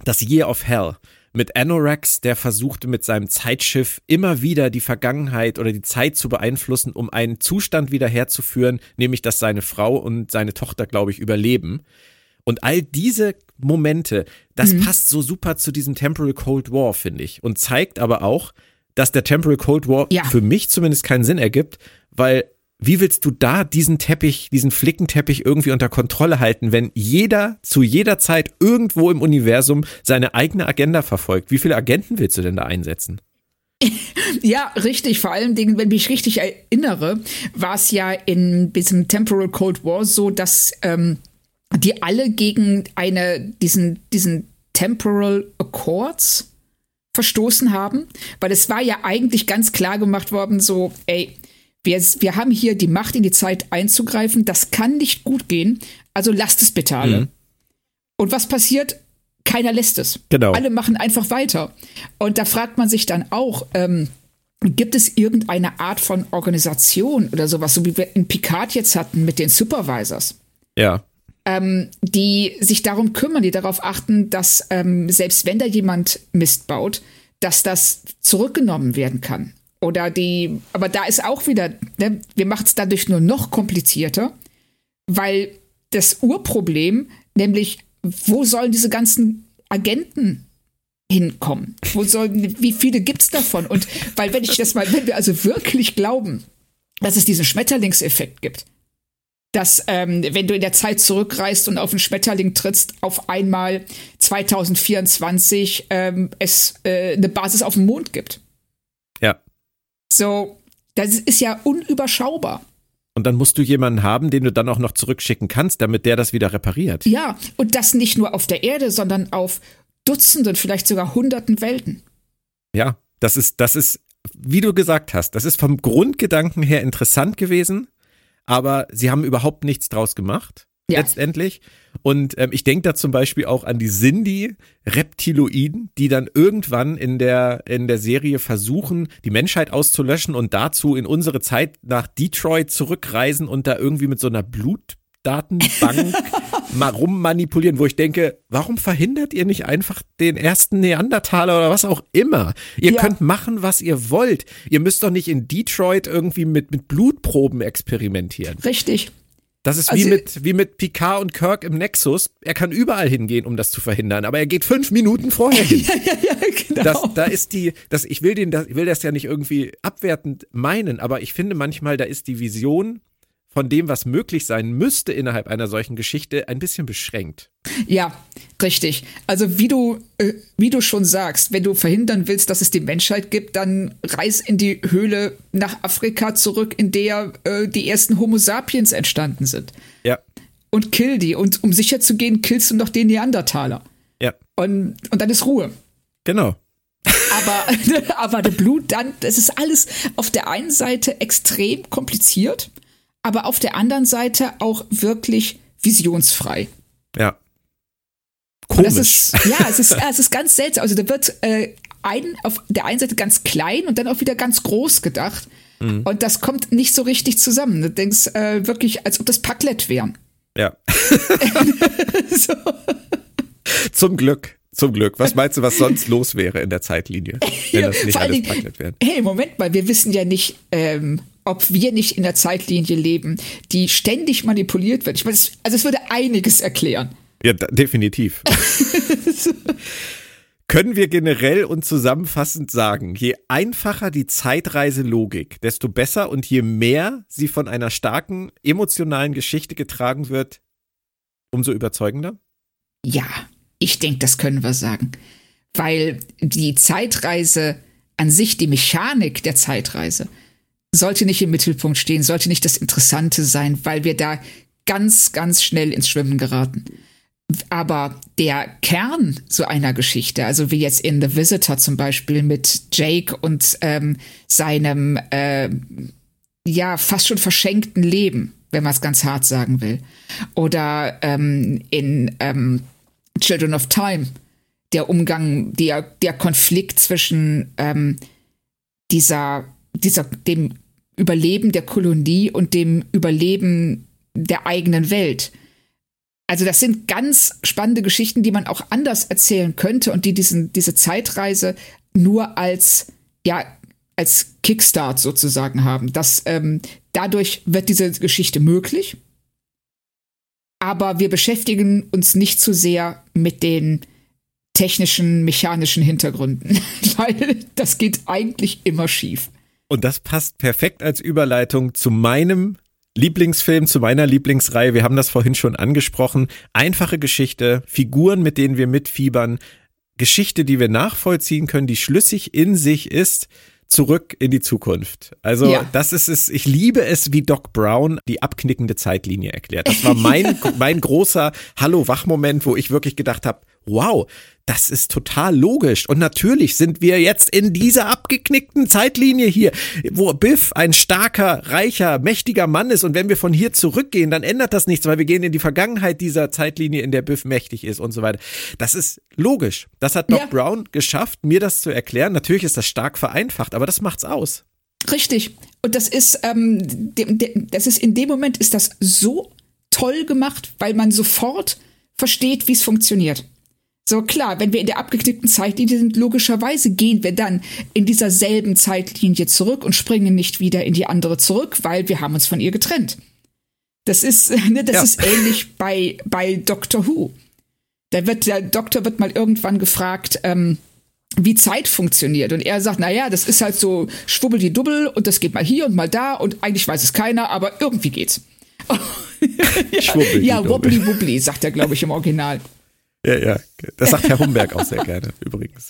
das Year of Hell mit Anorax, der versuchte mit seinem Zeitschiff immer wieder die Vergangenheit oder die Zeit zu beeinflussen, um einen Zustand wiederherzuführen, nämlich dass seine Frau und seine Tochter, glaube ich, überleben. Und all diese Momente, das mhm. passt so super zu diesem Temporal Cold War, finde ich. Und zeigt aber auch, dass der Temporal Cold War ja. für mich zumindest keinen Sinn ergibt, weil wie willst du da diesen Teppich, diesen Flickenteppich irgendwie unter Kontrolle halten, wenn jeder zu jeder Zeit irgendwo im Universum seine eigene Agenda verfolgt? Wie viele Agenten willst du denn da einsetzen? (laughs) Ja, richtig. Vor allen Dingen, wenn ich mich richtig erinnere, war es ja in diesem Temporal Cold War so, dass ähm, die alle gegen eine diesen diesen Temporal Accords verstoßen haben, weil es war ja eigentlich ganz klar gemacht worden, so, ey, wir, wir haben hier die Macht, in die Zeit einzugreifen. Das kann nicht gut gehen. Also lasst es bitte alle. Mhm. Und was passiert? Keiner lässt es. Genau. Alle machen einfach weiter. Und da fragt man sich dann auch, ähm, gibt es irgendeine Art von Organisation oder sowas, so wie wir in Picard jetzt hatten mit den Supervisors? Ja. Ähm, die sich darum kümmern, die darauf achten, dass ähm, selbst wenn da jemand Mist baut, dass das zurückgenommen werden kann. Oder die, aber da ist auch wieder, ne, wir machen es dadurch nur noch komplizierter, weil das Urproblem, nämlich, wo sollen diese ganzen Agenten hinkommen? Wo sollen, wie viele gibt es davon? Und weil, wenn ich das mal, wenn wir also wirklich glauben, dass es diesen Schmetterlingseffekt gibt, dass ähm, wenn du in der Zeit zurückreist und auf einen Schmetterling trittst, auf einmal 2024 ähm, es äh, eine Basis auf dem Mond gibt. So, das ist ja unüberschaubar. Und dann musst du jemanden haben, den du dann auch noch zurückschicken kannst, damit der das wieder repariert. Ja, und das nicht nur auf der Erde, sondern auf Dutzenden, vielleicht sogar Hunderten Welten. Ja, das ist, das ist, wie du gesagt hast, das ist vom Grundgedanken her interessant gewesen, aber sie haben überhaupt nichts draus gemacht ja. letztendlich. Und ähm, ich denke da zum Beispiel auch an die Sindhi-Reptiloiden, die dann irgendwann in der, in der Serie versuchen, die Menschheit auszulöschen und dazu in unsere Zeit nach Detroit zurückreisen und da irgendwie mit so einer Blutdatenbank (laughs) mal rummanipulieren, wo ich denke, warum verhindert ihr nicht einfach den ersten Neandertaler oder was auch immer? Ihr ja. könnt machen, was ihr wollt. Ihr müsst doch nicht in Detroit irgendwie mit, mit Blutproben experimentieren. Richtig. Das ist also, wie, mit, wie mit Picard und Kirk im Nexus. Er kann überall hingehen, um das zu verhindern, aber er geht fünf Minuten vorher hin. (laughs) ja, ja, ja, genau. Das, da ist die, das, ich, will den, das, ich will das ja nicht irgendwie abwertend meinen, aber ich finde manchmal, da ist die Vision von dem, was möglich sein müsste innerhalb einer solchen Geschichte, ein bisschen beschränkt. Ja, richtig. Also wie du, äh, wie du schon sagst, wenn du verhindern willst, dass es die Menschheit gibt, dann reis in die Höhle nach Afrika zurück, in der äh, die ersten Homo sapiens entstanden sind. Ja. Und kill die. Und um sicher zu gehen, killst du noch den Neandertaler. Ja. Und, und dann ist Ruhe. Genau. aber, (laughs) aber der Blut dann, das ist alles auf der einen Seite extrem kompliziert aber auf der anderen Seite auch wirklich visionsfrei. Ja. Komisch. Ist, ja, es ist, es ist ganz seltsam. Also da wird äh, ein, auf der einen Seite ganz klein und dann auch wieder ganz groß gedacht. Mhm. Und das kommt nicht so richtig zusammen. Du denkst äh, wirklich, als ob das Packlet wären. Ja. (laughs) so. Zum Glück. Zum Glück. Was meinst du, was sonst los wäre in der Zeitlinie, wenn das nicht alles Packlet wären? Hey, Moment mal, wir wissen ja nicht, ähm, ob wir nicht in der Zeitlinie leben, die ständig manipuliert wird. Ich meine, also es würde einiges erklären. Ja, da, definitiv. (laughs) Können wir generell und zusammenfassend sagen, je einfacher die Zeitreiselogik, desto besser und je mehr sie von einer starken emotionalen Geschichte getragen wird, umso überzeugender? Ja, ich denke, das können wir sagen. Weil die Zeitreise an sich, die Mechanik der Zeitreise, sollte nicht im Mittelpunkt stehen, sollte nicht das Interessante sein, weil wir da ganz, ganz schnell ins Schwimmen geraten. Aber der Kern so einer Geschichte, also wie jetzt in The Visitor zum Beispiel mit Jake und ähm, seinem äh, ja fast schon verschenkten Leben, wenn man es ganz hart sagen will, oder ähm, in ähm, Children of Time, der Umgang, der, der Konflikt zwischen ähm, dieser dieser, dem Überleben der Kolonie und dem Überleben der eigenen Welt. Also das sind ganz spannende Geschichten, die man auch anders erzählen könnte und die diesen, diese Zeitreise nur als, ja, als Kickstart sozusagen haben. Das, ähm, dadurch wird diese Geschichte möglich. Aber wir beschäftigen uns nicht zu sehr mit den technischen, mechanischen Hintergründen, (laughs) weil das geht eigentlich immer schief. Und das passt perfekt als Überleitung zu meinem Lieblingsfilm, zu meiner Lieblingsreihe. Wir haben das vorhin schon angesprochen. Einfache Geschichte, Figuren, mit denen wir mitfiebern, Geschichte, die wir nachvollziehen können, die schlüssig in sich ist zurück in die Zukunft. Also ja. das ist es, ich liebe es, wie Doc Brown die abknickende Zeitlinie erklärt. Das war mein, (laughs) mein großer Hallo-Wach-Moment, wo ich wirklich gedacht habe, wow, das ist total logisch. Und natürlich sind wir jetzt in dieser abgeknickten Zeitlinie hier, wo Biff ein starker, reicher, mächtiger Mann ist. Und wenn wir von hier zurückgehen, dann ändert das nichts, weil wir gehen in die Vergangenheit dieser Zeitlinie, in der Biff mächtig ist und so weiter. Das ist logisch. Das hat Doc ja. Brown geschafft, mir das zu erklären. Natürlich ist das stark vereinfacht, aber das macht's aus. Richtig. Und das ist, ähm, das ist in dem Moment ist das so toll gemacht, weil man sofort versteht, wie es funktioniert. So klar, wenn wir in der abgeknickten Zeitlinie sind, logischerweise gehen wir dann in dieser selben Zeitlinie zurück und springen nicht wieder in die andere zurück, weil wir haben uns von ihr getrennt. Das ist, (laughs) ne, das ja. ist ähnlich bei, bei Doctor Who. Da wird der Doktor wird mal irgendwann gefragt, ähm, wie Zeit funktioniert. Und er sagt, na ja, das ist halt so schwubbel-die-dubbel und das geht mal hier und mal da und eigentlich weiß es keiner, aber irgendwie geht's. (laughs) ja, ja wobbly-wobbly, sagt er, glaube ich, im Original. Ja, ja. Das sagt Herr Humberg auch sehr gerne, (laughs) übrigens.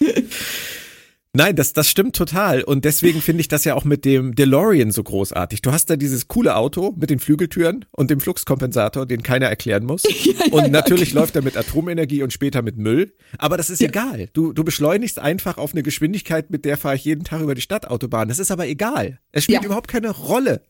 Nein, das, das stimmt total. Und deswegen finde ich das ja auch mit dem DeLorean so großartig. Du hast da dieses coole Auto mit den Flügeltüren und dem Fluxkompensator, den keiner erklären muss. (laughs) Ja, ja, und natürlich genau. läuft er mit Atomenergie und später mit Müll. Aber das ist egal. Du, du beschleunigst einfach auf eine Geschwindigkeit, mit der fahre ich jeden Tag über die Stadtautobahn. Das ist aber egal. Es spielt überhaupt keine Rolle.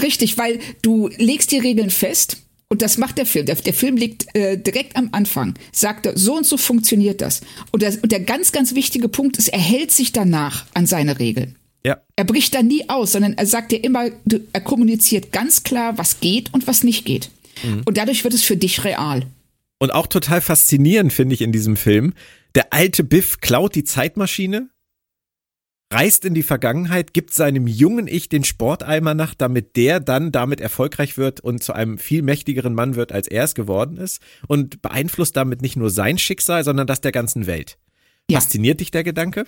Richtig, weil du legst die Regeln fest und das macht der Film. Der, der Film liegt äh, direkt am Anfang, sagt er, so und so funktioniert das. Und, das. und der ganz, ganz wichtige Punkt ist, er hält sich danach an seine Regeln. Ja. Er bricht da nie aus, sondern er sagt dir immer, er kommuniziert ganz klar, was geht und was nicht geht. Mhm. Und dadurch wird es für dich real. Und auch total faszinierend finde ich in diesem Film, der alte Biff klaut die Zeitmaschine, reist in die Vergangenheit, gibt seinem jungen Ich den Sporteimer nach, damit der dann damit erfolgreich wird und zu einem viel mächtigeren Mann wird, als er es geworden ist und beeinflusst damit nicht nur sein Schicksal, sondern das der ganzen Welt. Ja. Fasziniert dich der Gedanke?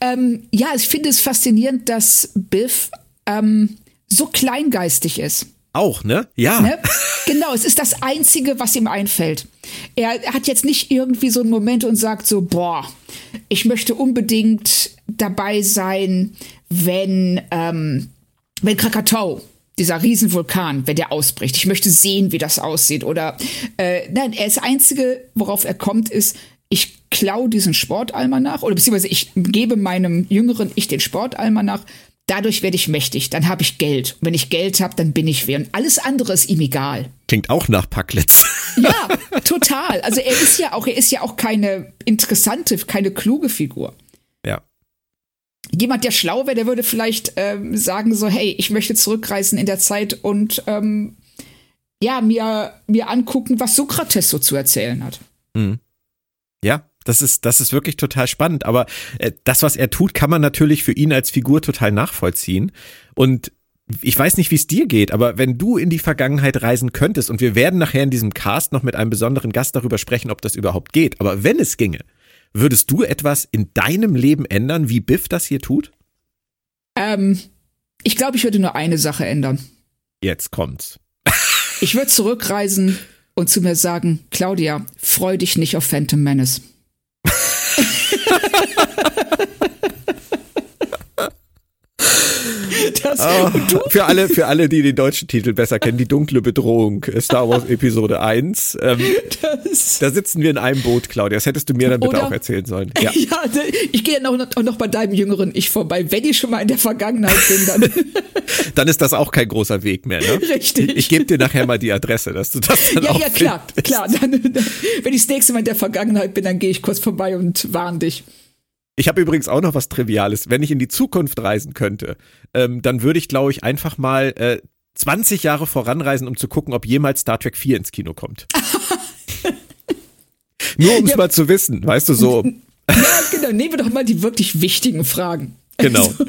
Ähm, ja, ich finde es faszinierend, dass Biff ähm, so kleingeistig ist. Auch, ne? Ja. Ne? Genau, es ist das Einzige, was ihm einfällt. Er hat jetzt nicht irgendwie so einen Moment und sagt so, boah, ich möchte unbedingt dabei sein, wenn, ähm, wenn Krakatau, dieser Riesenvulkan, wenn der ausbricht. Ich möchte sehen, wie das aussieht. Oder äh, nein, er ist das Einzige, worauf er kommt, ist, ich klaue diesen Sportalmanach oder beziehungsweise ich gebe meinem jüngeren Ich den Sportalmanach. Dadurch werde ich mächtig, dann habe ich Geld. Und wenn ich Geld habe, dann bin ich wer. Und alles andere ist ihm egal. Klingt auch nach Packlitz. (laughs) Ja, total. Also er ist ja auch, er ist ja auch keine interessante, keine kluge Figur. Jemand, der schlau wäre, der würde vielleicht ähm, sagen so, hey, ich möchte zurückreisen in der Zeit und ähm, ja, mir, mir angucken, was Sokrates so zu erzählen hat. Mhm. Ja, das ist, das ist wirklich total spannend. Aber äh, das, was er tut, kann man natürlich für ihn als Figur total nachvollziehen. Und ich weiß nicht, wie es dir geht, aber wenn du in die Vergangenheit reisen könntest, und wir werden nachher in diesem Cast noch mit einem besonderen Gast darüber sprechen, ob das überhaupt geht, aber wenn es ginge, würdest du etwas in deinem Leben ändern, wie Biff das hier tut? Ähm, ich glaube, ich würde nur eine Sache ändern. Jetzt kommt's. ich würde zurückreisen und zu mir sagen, Claudia, freu dich nicht auf Phantom Menace. Das, oh, für alle, für alle, die den deutschen Titel besser kennen, die dunkle Bedrohung, äh, Star Wars Episode 1. Ähm, da sitzen wir in einem Boot, Claudia. Das hättest du mir dann bitte Oder, auch erzählen sollen. (laughs) Ja, ja ich gehe ja noch, noch bei deinem jüngeren Ich vorbei. Wenn ich schon mal in der Vergangenheit bin, dann. (laughs) dann ist das auch kein großer Weg mehr, ne? Richtig. Ich, ich gebe dir nachher mal die Adresse, dass du das dann ja, auch Ja, klar, findest. klar. Dann, dann, (laughs) wenn ich das nächste Mal in der Vergangenheit bin, dann gehe ich kurz vorbei und warne dich. Ich habe übrigens auch noch was Triviales. Wenn ich in die Zukunft reisen könnte, ähm, dann würde ich, glaube ich, einfach mal äh, 20 Jahre voranreisen, um zu gucken, ob jemals Star Trek 4 ins Kino kommt. (laughs) Nur um es ja. mal zu wissen, weißt du, so. (laughs) Ja, genau. Nehmen wir doch mal die wirklich wichtigen Fragen. Genau. Also.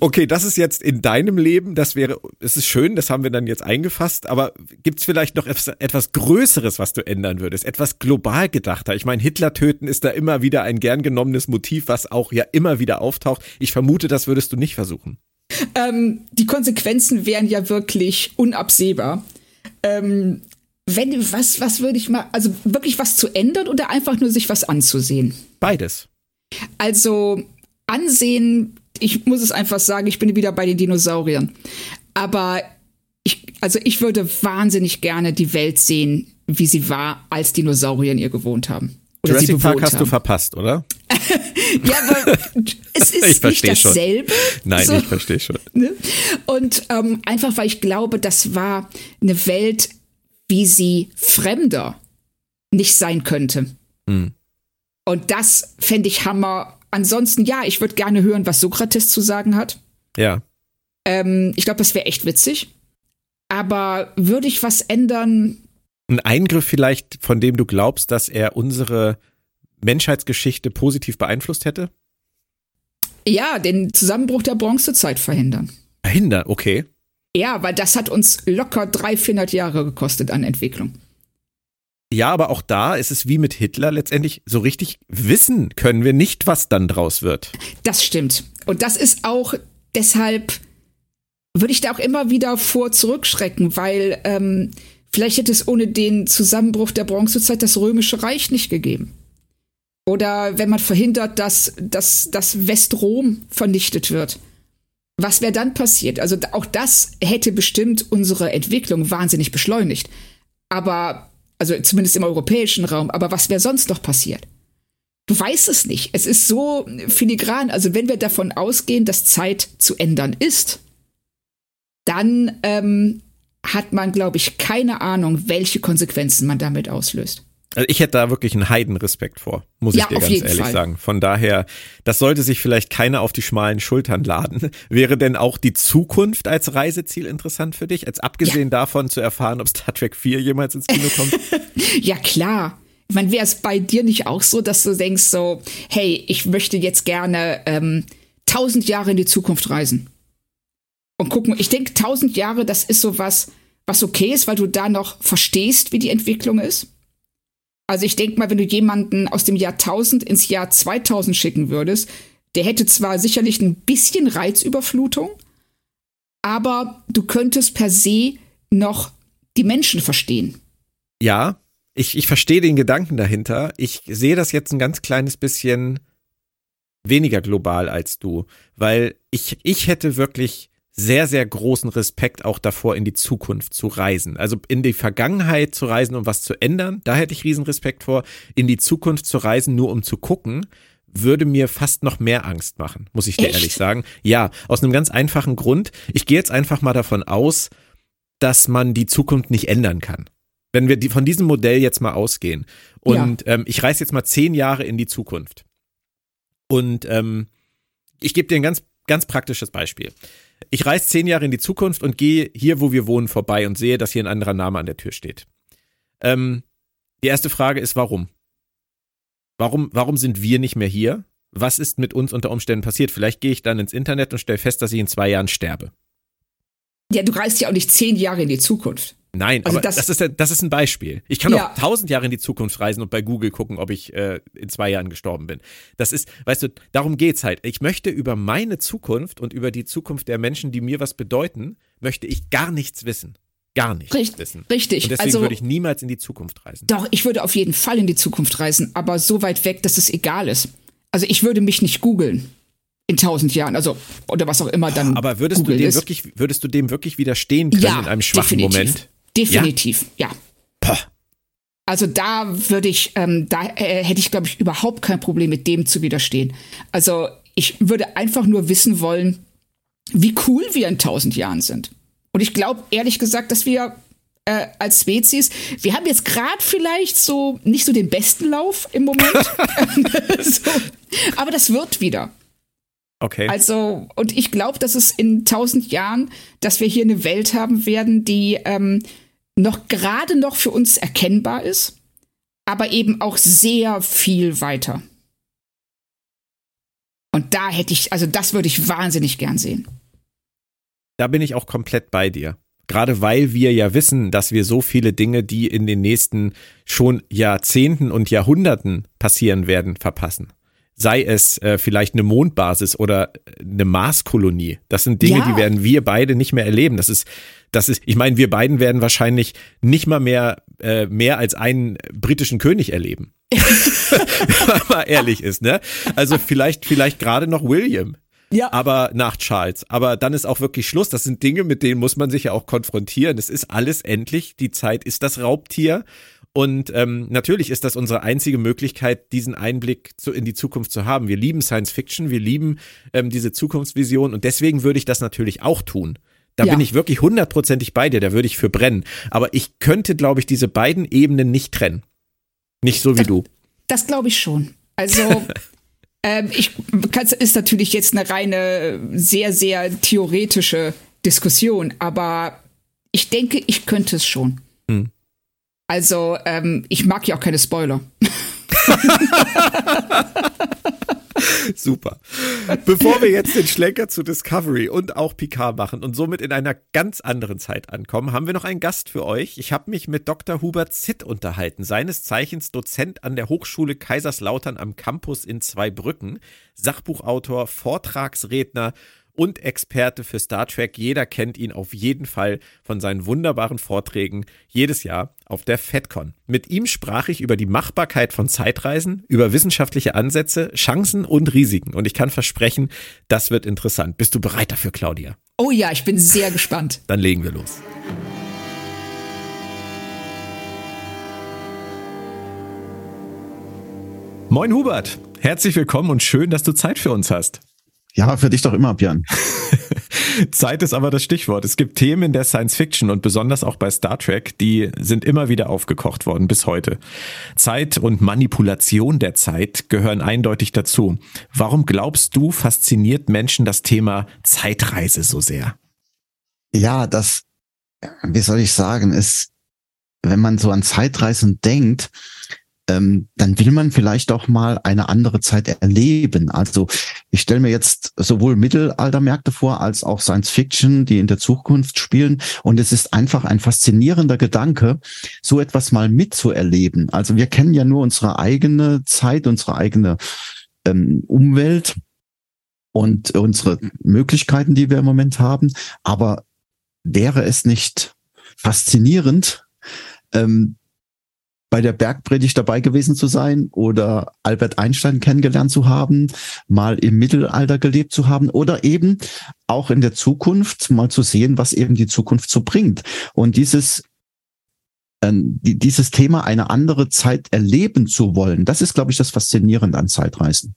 Okay, das ist jetzt in deinem Leben, das wäre, es ist schön, das haben wir dann jetzt eingefasst, aber gibt es vielleicht noch etwas, etwas Größeres, was du ändern würdest? Etwas global gedachter? Ich meine, Hitler töten ist da immer wieder ein gern genommenes Motiv, was auch ja immer wieder auftaucht. Ich vermute, das würdest du nicht versuchen. Ähm, die Konsequenzen wären ja wirklich unabsehbar. Ähm, wenn, was, was würde ich mal, also wirklich was zu ändern oder einfach nur sich was anzusehen? Beides. Also, ansehen ich muss es einfach sagen, ich bin wieder bei den Dinosauriern. Aber ich, also ich würde wahnsinnig gerne die Welt sehen, wie sie war, als Dinosaurier in ihr gewohnt haben. Oder Jurassic Park hast haben. du verpasst, oder? (laughs) ja, aber es (laughs) ist nicht dasselbe. Schon. Nein, so. ich verstehe schon. (laughs) Ne? Und ähm, einfach, weil ich glaube, das war eine Welt, wie sie fremder nicht sein könnte. Mhm. Und das fände ich Hammer ansonsten, ja, ich würde gerne hören, was Sokrates zu sagen hat. Ja. Ähm, ich glaube, das wäre echt witzig. Aber würde ich was ändern? Ein Eingriff vielleicht, von dem du glaubst, dass er unsere Menschheitsgeschichte positiv beeinflusst hätte? Ja, den Zusammenbruch der Bronzezeit verhindern. Verhindern, okay. Ja, weil das hat uns locker 300, 400 Jahre gekostet an Entwicklung. Ja, aber auch da ist es wie mit Hitler letztendlich so richtig wissen können wir nicht, was dann draus wird. Das stimmt. Und das ist auch deshalb würde ich da auch immer wieder vor zurückschrecken, weil ähm, vielleicht hätte es ohne den Zusammenbruch der Bronzezeit das Römische Reich nicht gegeben. Oder wenn man verhindert, dass, dass, dass Westrom vernichtet wird. Was wäre dann passiert? Also auch das hätte bestimmt unsere Entwicklung wahnsinnig beschleunigt. Aber also zumindest im europäischen Raum. Aber was wäre sonst noch passiert? Du weißt es nicht. Es ist so filigran. Also wenn wir davon ausgehen, dass Zeit zu ändern ist, dann ähm, hat man, glaube ich, keine Ahnung, welche Konsequenzen man damit auslöst. Also ich hätte da wirklich einen Heidenrespekt vor, muss ja, ich dir ganz ehrlich Fall. sagen. Von daher, das sollte sich vielleicht keiner auf die schmalen Schultern laden. (laughs) Wäre denn auch die Zukunft als Reiseziel interessant für dich? Als abgesehen ja. davon zu erfahren, ob Star Trek 4 jemals ins Kino kommt? (laughs) ja, klar. Ich meine, wäre es bei dir nicht auch so, dass du denkst so, hey, ich möchte jetzt gerne ähm, tausend Jahre in die Zukunft reisen? Und gucken, ich denke, tausend Jahre, das ist so was, was okay ist, weil du da noch verstehst, wie die Entwicklung ist. Also ich denke mal, wenn du jemanden aus dem Jahr 1000 ins Jahr 2000 schicken würdest, der hätte zwar sicherlich ein bisschen Reizüberflutung, aber du könntest per se noch die Menschen verstehen. Ja, ich, ich verstehe den Gedanken dahinter. Ich sehe das jetzt ein ganz kleines bisschen weniger global als du, weil ich, ich hätte wirklich sehr, sehr großen Respekt auch davor, in die Zukunft zu reisen. Also in die Vergangenheit zu reisen, um was zu ändern, da hätte ich riesen Respekt vor. In die Zukunft zu reisen, nur um zu gucken, würde mir fast noch mehr Angst machen, muss ich dir Echt? ehrlich sagen. Ja, aus einem ganz einfachen Grund. Ich gehe jetzt einfach mal davon aus, dass man die Zukunft nicht ändern kann. Wenn wir die, von diesem Modell jetzt mal ausgehen und ja. ähm, ich reise jetzt mal zehn Jahre in die Zukunft und ähm, ich gebe dir ein ganz, ganz praktisches Beispiel. Ich reise zehn Jahre in die Zukunft und gehe hier, wo wir wohnen, vorbei und sehe, dass hier ein anderer Name an der Tür steht. Ähm, die erste Frage ist, warum? Warum, warum sind wir nicht mehr hier? Was ist mit uns unter Umständen passiert? Vielleicht gehe ich dann ins Internet und stelle fest, dass ich in zwei Jahren sterbe. Ja, du reist ja auch nicht zehn Jahre in die Zukunft. Nein, also aber das, das, ist, das ist ein Beispiel. Ich kann ja. auch tausend Jahre in die Zukunft reisen und bei Google gucken, ob ich äh, in zwei Jahren gestorben bin. Das ist, weißt du, darum geht's halt. Ich möchte über meine Zukunft und über die Zukunft der Menschen, die mir was bedeuten, möchte ich gar nichts wissen. Gar nichts Richt, wissen. Richtig. Und deswegen also, würde ich niemals in die Zukunft reisen. Doch, ich würde auf jeden Fall in die Zukunft reisen, aber so weit weg, dass es egal ist. Also ich würde mich nicht googeln in tausend Jahren, also oder was auch immer dann. Aber würdest Google du dem ist. wirklich, würdest du dem wirklich widerstehen können ja, in einem schwachen definitiv. Moment? Definitiv, ja. ja. Also da würde ich, ähm, da äh, hätte ich, glaube ich, überhaupt kein Problem mit dem zu widerstehen. Also ich würde einfach nur wissen wollen, wie cool wir in tausend Jahren sind. Und ich glaube ehrlich gesagt, dass wir äh, als Spezies, wir haben jetzt gerade vielleicht so nicht so den besten Lauf im Moment. (laughs) (laughs) so. Aber das wird wieder. Okay. Also, und ich glaube, dass es in tausend Jahren, dass wir hier eine Welt haben werden, die ähm, noch gerade noch für uns erkennbar ist, aber eben auch sehr viel weiter. Und da hätte ich, also das würde ich wahnsinnig gern sehen. Da bin ich auch komplett bei dir. Gerade weil wir ja wissen, dass wir so viele Dinge, die in den nächsten schon Jahrzehnten und Jahrhunderten passieren werden, verpassen sei es äh, vielleicht eine Mondbasis oder eine Marskolonie. Das sind Dinge, ja. die werden wir beide nicht mehr erleben. Das ist, das ist, ich meine, wir beiden werden wahrscheinlich nicht mal mehr äh, mehr als einen britischen König erleben. (laughs) Wenn man mal ehrlich ist, ne? Also vielleicht, vielleicht gerade noch William. Ja. Aber nach Charles. Aber dann ist auch wirklich Schluss. Das sind Dinge, mit denen muss man sich ja auch konfrontieren. Es ist alles endlich. Die Zeit ist das Raubtier. Und ähm, natürlich ist das unsere einzige Möglichkeit, diesen Einblick zu, in die Zukunft zu haben. Wir lieben Science Fiction, wir lieben ähm, diese Zukunftsvision und deswegen würde ich das natürlich auch tun. Da ja. bin ich wirklich hundertprozentig bei dir, da würde ich für brennen. Aber ich könnte, glaube ich, diese beiden Ebenen nicht trennen. Nicht so wie das, du. Das glaube ich schon. Also (laughs) ähm, ich das ist natürlich jetzt eine reine, sehr, sehr theoretische Diskussion, aber ich denke, ich könnte es schon. Hm. Also, ähm, ich mag ja auch keine Spoiler. (laughs) Super. Bevor wir jetzt den Schlenker zu Discovery und auch Picard machen und somit in einer ganz anderen Zeit ankommen, haben wir noch einen Gast für euch. Ich habe mich mit Dr. Hubert Zitt unterhalten, seines Zeichens Dozent an der Hochschule Kaiserslautern am Campus in Zweibrücken, Sachbuchautor, Vortragsredner und Experte für Star Trek. Jeder kennt ihn auf jeden Fall von seinen wunderbaren Vorträgen jedes Jahr auf der FedCon. Mit ihm sprach ich über die Machbarkeit von Zeitreisen, über wissenschaftliche Ansätze, Chancen und Risiken. Und ich kann versprechen, das wird interessant. Bist du bereit dafür, Claudia? Oh ja, ich bin sehr gespannt. Dann legen wir los. Moin Hubert, herzlich willkommen und schön, dass du Zeit für uns hast. Ja, für dich doch immer, Björn. (laughs) Zeit ist aber das Stichwort. Es gibt Themen in der Science Fiction und besonders auch bei Star Trek, die sind immer wieder aufgekocht worden bis heute. Zeit und Manipulation der Zeit gehören eindeutig dazu. Warum glaubst du, fasziniert Menschen das Thema Zeitreise so sehr? Ja, das, wie soll ich sagen, ist, wenn man so an Zeitreisen denkt, ähm, dann will man vielleicht auch mal eine andere Zeit erleben. Also ich stelle mir jetzt sowohl Mittelaltermärkte vor als auch Science Fiction, die in der Zukunft spielen. Und es ist einfach ein faszinierender Gedanke, so etwas mal mitzuerleben. Also wir kennen ja nur unsere eigene Zeit, unsere eigene ähm, Umwelt und unsere Möglichkeiten, die wir im Moment haben. Aber wäre es nicht faszinierend, ähm, bei der Bergpredigt dabei gewesen zu sein oder Albert Einstein kennengelernt zu haben, mal im Mittelalter gelebt zu haben oder eben auch in der Zukunft mal zu sehen, was eben die Zukunft so bringt. Und dieses ähm, dieses Thema eine andere Zeit erleben zu wollen, das ist, glaube ich, das Faszinierende an Zeitreisen.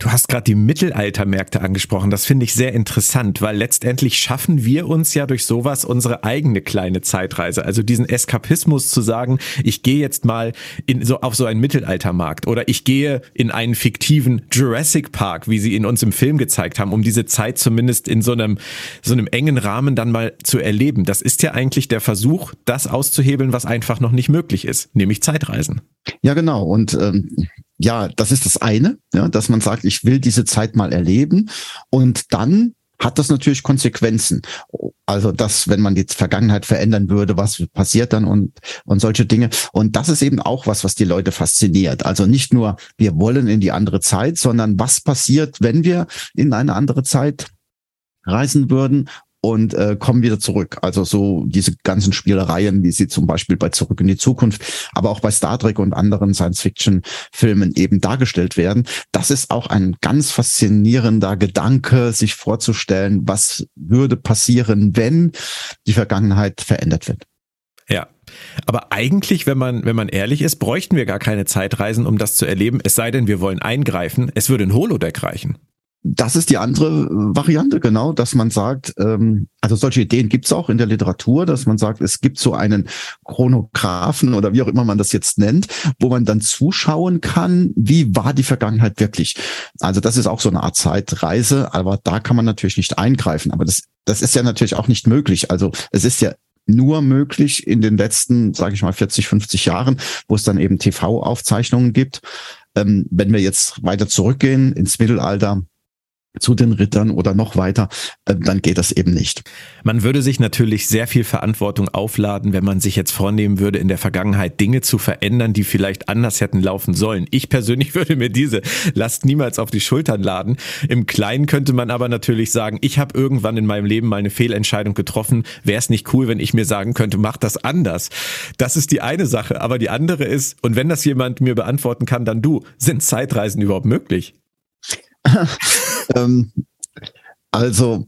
Du hast gerade die Mittelaltermärkte angesprochen. Das finde ich sehr interessant, weil letztendlich schaffen wir uns ja durch sowas unsere eigene kleine Zeitreise. Also diesen Eskapismus zu sagen, ich gehe jetzt mal in so auf so einen Mittelaltermarkt oder ich gehe in einen fiktiven Jurassic Park, wie sie ihn uns im Film gezeigt haben, um diese Zeit zumindest in so einem so einem engen Rahmen dann mal zu erleben. Das ist ja eigentlich der Versuch, das auszuhebeln, was einfach noch nicht möglich ist, nämlich Zeitreisen. Ja, genau. Und ähm, ja, das ist das eine, ja, dass man sagt, ich will diese Zeit mal erleben und dann hat das natürlich Konsequenzen. Also dass, wenn man die Vergangenheit verändern würde, was passiert dann und, und solche Dinge. Und das ist eben auch was, was die Leute fasziniert. Also nicht nur, wir wollen in die andere Zeit, sondern was passiert, wenn wir in eine andere Zeit reisen würden und äh, kommen wieder zurück. Also so diese ganzen Spielereien, wie sie zum Beispiel bei Zurück in die Zukunft, aber auch bei Star Trek und anderen Science-Fiction-Filmen eben dargestellt werden. Das ist auch ein ganz faszinierender Gedanke, sich vorzustellen, was würde passieren, wenn die Vergangenheit verändert wird. Ja, aber eigentlich, wenn man, wenn man ehrlich ist, bräuchten wir gar keine Zeitreisen, um das zu erleben, es sei denn, wir wollen eingreifen. Es würde ein Holodeck reichen das ist die andere Variante, genau, dass man sagt, ähm, also solche Ideen gibt's auch in der Literatur, dass man sagt, es gibt so einen Chronographen oder wie auch immer man das jetzt nennt, wo man dann zuschauen kann, wie war die Vergangenheit wirklich. Also das ist auch so eine Art Zeitreise, aber da kann man natürlich nicht eingreifen. Aber das, das ist ja natürlich auch nicht möglich. Also es ist ja nur möglich in den letzten, sage ich mal, 40, 50 Jahren, wo es dann eben TV-Aufzeichnungen gibt. Ähm, wenn wir jetzt weiter zurückgehen ins Mittelalter, zu den Rittern oder noch weiter, äh, dann geht das eben nicht. Man würde sich natürlich sehr viel Verantwortung aufladen, wenn man sich jetzt vornehmen würde, in der Vergangenheit Dinge zu verändern, die vielleicht anders hätten laufen sollen. Ich persönlich (laughs) würde mir diese Last niemals auf die Schultern laden. Im Kleinen könnte man aber natürlich sagen, ich habe irgendwann in meinem Leben mal eine Fehlentscheidung getroffen. Wäre es nicht cool, wenn ich mir sagen könnte, mach das anders. Das ist die eine Sache. Aber die andere ist, und wenn das jemand mir beantworten kann, dann du, sind Zeitreisen überhaupt möglich? (laughs) ähm, also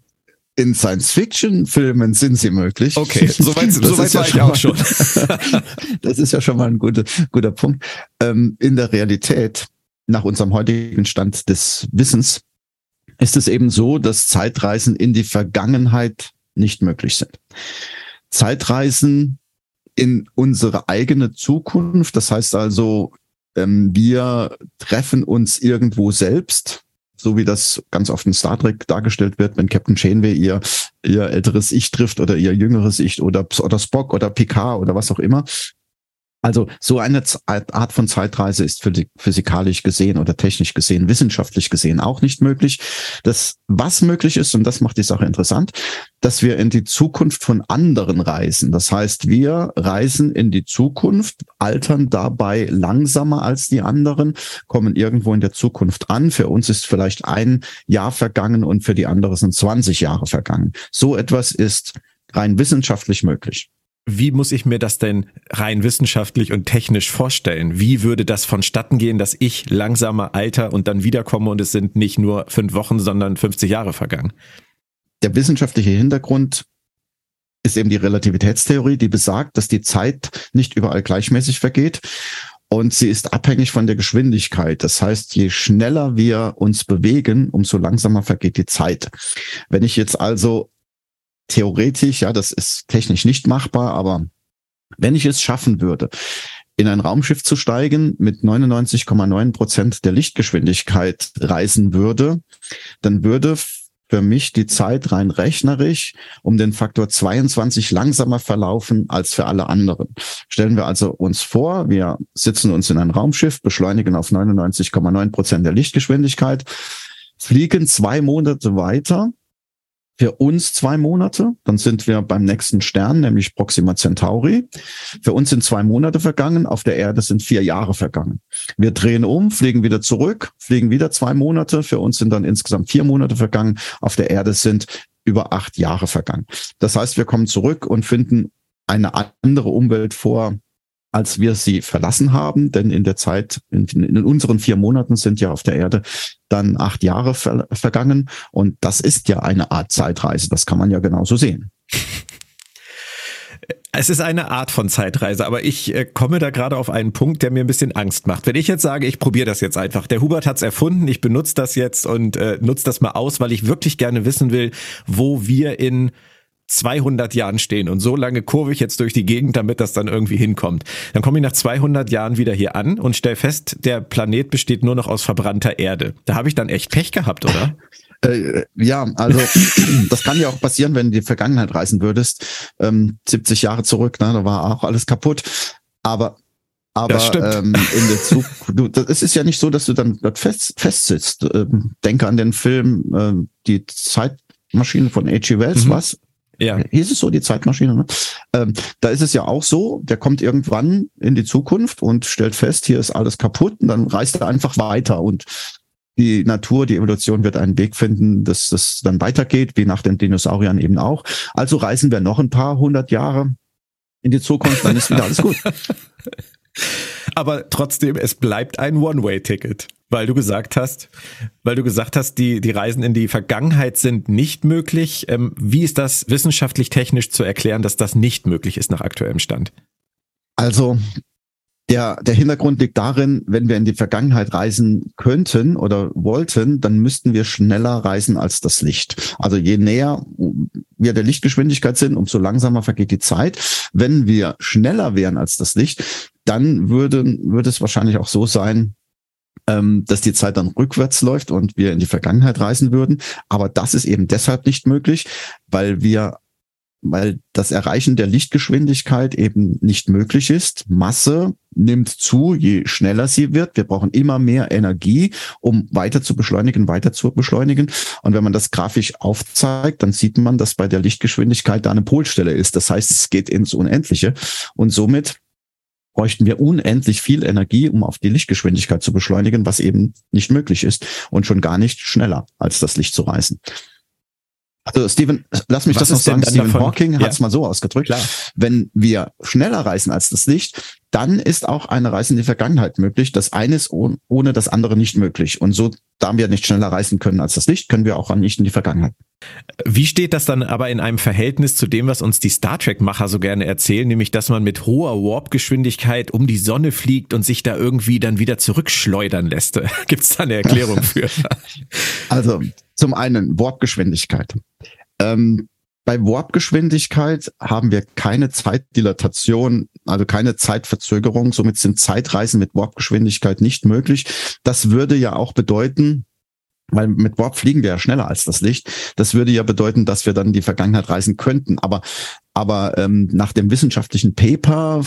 in Science-Fiction-Filmen sind sie möglich. Okay, soweit so weit (laughs) war ich auch schon. (laughs) das ist ja schon mal ein guter, guter Punkt. Ähm, in der Realität, nach unserem heutigen Stand des Wissens, ist es eben so, dass Zeitreisen in die Vergangenheit nicht möglich sind. Zeitreisen in unsere eigene Zukunft, das heißt also, ähm, wir treffen uns irgendwo selbst so wie das ganz oft in Star Trek dargestellt wird, wenn Captain Janeway ihr, ihr älteres Ich trifft oder ihr jüngeres Ich oder, oder Spock oder Picard oder was auch immer. Also so eine Art von Zeitreise ist physikalisch gesehen oder technisch gesehen, wissenschaftlich gesehen auch nicht möglich. Das, was möglich ist, und das macht die Sache interessant, dass wir in die Zukunft von anderen reisen. Das heißt, wir reisen in die Zukunft, altern dabei langsamer als die anderen, kommen irgendwo in der Zukunft an. Für uns ist vielleicht ein Jahr vergangen und für die anderen sind 20 Jahre vergangen. So etwas ist rein wissenschaftlich möglich. Wie muss ich mir das denn rein wissenschaftlich und technisch vorstellen? Wie würde das vonstatten gehen, dass ich langsamer alter und dann wiederkomme und es sind nicht nur fünf Wochen, sondern 50 Jahre vergangen? Der wissenschaftliche Hintergrund ist eben die Relativitätstheorie, die besagt, dass die Zeit nicht überall gleichmäßig vergeht und sie ist abhängig von der Geschwindigkeit. Das heißt, je schneller wir uns bewegen, umso langsamer vergeht die Zeit. Wenn ich jetzt also theoretisch, ja, das ist technisch nicht machbar, aber wenn ich es schaffen würde, in ein Raumschiff zu steigen, mit 99,9 Prozent der Lichtgeschwindigkeit reisen würde, dann würde für mich die Zeit rein rechnerisch um den Faktor 22 langsamer verlaufen als für alle anderen. Stellen wir also uns vor, wir sitzen uns in ein Raumschiff, beschleunigen auf 99,9 Prozent der Lichtgeschwindigkeit, fliegen zwei Monate weiter für uns zwei Monate. Dann sind wir beim nächsten Stern, nämlich Proxima Centauri. Für uns sind zwei Monate vergangen. Auf der Erde sind vier Jahre vergangen. Wir drehen um, fliegen wieder zurück, fliegen wieder zwei Monate. Für uns sind dann insgesamt vier Monate vergangen. Auf der Erde sind über acht Jahre vergangen. Das heißt, wir kommen zurück und finden eine andere Umwelt vor, als wir sie verlassen haben. Denn in der Zeit, in, in unseren vier Monaten sind ja auf der Erde dann acht Jahre ver vergangen. Und das ist ja eine Art Zeitreise. Das kann man ja genauso sehen. (laughs) Es ist eine Art von Zeitreise, aber ich äh, komme da gerade auf einen Punkt, der mir ein bisschen Angst macht. Wenn ich jetzt sage, ich probiere das jetzt einfach. Der Hubert hat es erfunden, ich benutze das jetzt und äh, nutze das mal aus, weil ich wirklich gerne wissen will, wo wir in 200 Jahren stehen und so lange kurve ich jetzt durch die Gegend, damit das dann irgendwie hinkommt. Dann komme ich nach 200 Jahren wieder hier an und stell fest, der Planet besteht nur noch aus verbrannter Erde. Da habe ich dann echt Pech gehabt, oder? Äh, ja, also (clears throat) das kann ja auch passieren, wenn du in die Vergangenheit reisen würdest. Ähm, 70 Jahre zurück, ne, da war auch alles kaputt. Aber aber ähm, in der Zukunft, du, das ist ja nicht so, dass du dann dort fest, fest sitzt. Ähm, denke an den Film ähm, Die Zeitmaschine von H.G. Wells, mhm. was? Ja. Hieß es so, die Zeitmaschine, ne? Ähm, da ist es ja auch so, der kommt irgendwann in die Zukunft und stellt fest, hier ist alles kaputt und dann reist er einfach weiter und die Natur, die Evolution wird einen Weg finden, dass das dann weitergeht, wie nach den Dinosauriern eben auch. Also reisen wir noch ein paar hundert Jahre in die Zukunft, dann ist wieder alles gut. (laughs) Aber trotzdem, es bleibt ein One-Way-Ticket, weil du gesagt hast, weil du gesagt hast, die, die Reisen in die Vergangenheit sind nicht möglich. Ähm, wie ist das wissenschaftlich technisch zu erklären, dass das nicht möglich ist nach aktuellem Stand? Also, der, der Hintergrund liegt darin, wenn wir in die Vergangenheit reisen könnten oder wollten, dann müssten wir schneller reisen als das Licht. Also je näher wir der Lichtgeschwindigkeit sind, umso langsamer vergeht die Zeit. Wenn wir schneller wären als das Licht, dann würde, würde es wahrscheinlich auch so sein, ähm, dass die Zeit dann rückwärts läuft und wir in die Vergangenheit reisen würden. Aber das ist eben deshalb nicht möglich, weil wir weil das Erreichen der Lichtgeschwindigkeit eben nicht möglich ist. Masse nimmt zu, je schneller sie wird. Wir brauchen immer mehr Energie, um weiter zu beschleunigen, weiter zu beschleunigen. Und wenn man das grafisch aufzeigt, dann sieht man, dass bei der Lichtgeschwindigkeit da eine Polstelle ist. Das heißt, es geht ins Unendliche. Und somit bräuchten wir unendlich viel Energie, um auf die Lichtgeschwindigkeit zu beschleunigen, was eben nicht möglich ist und schon gar nicht schneller als das Licht zu reisen. Also Stephen, lass mich Was das noch sagen. Stephen davon? Hawking hat es mal so ausgedrückt. Klar. Wenn wir schneller reisen als das Licht, dann ist auch eine Reise in die Vergangenheit möglich. Das eine ist ohne das andere nicht möglich. Und so, da wir nicht schneller reisen können als das Licht, können wir auch nicht in die Vergangenheit. Wie steht das dann aber in einem Verhältnis zu dem, was uns die Star Trek-Macher so gerne erzählen, nämlich dass man mit hoher Warp-Geschwindigkeit um die Sonne fliegt und sich da irgendwie dann wieder zurückschleudern lässt? (laughs) Gibt es da eine Erklärung für? also zum einen Warp-Geschwindigkeit. Ähm, bei Warp-Geschwindigkeit haben wir keine Zeitdilatation, also keine Zeitverzögerung. Somit sind Zeitreisen mit Warp-Geschwindigkeit nicht möglich. Das würde ja auch bedeuten, weil mit Warp fliegen wir ja schneller als das Licht. Das würde ja bedeuten, dass wir dann in die Vergangenheit reisen könnten. Aber, aber ähm, nach dem wissenschaftlichen Paper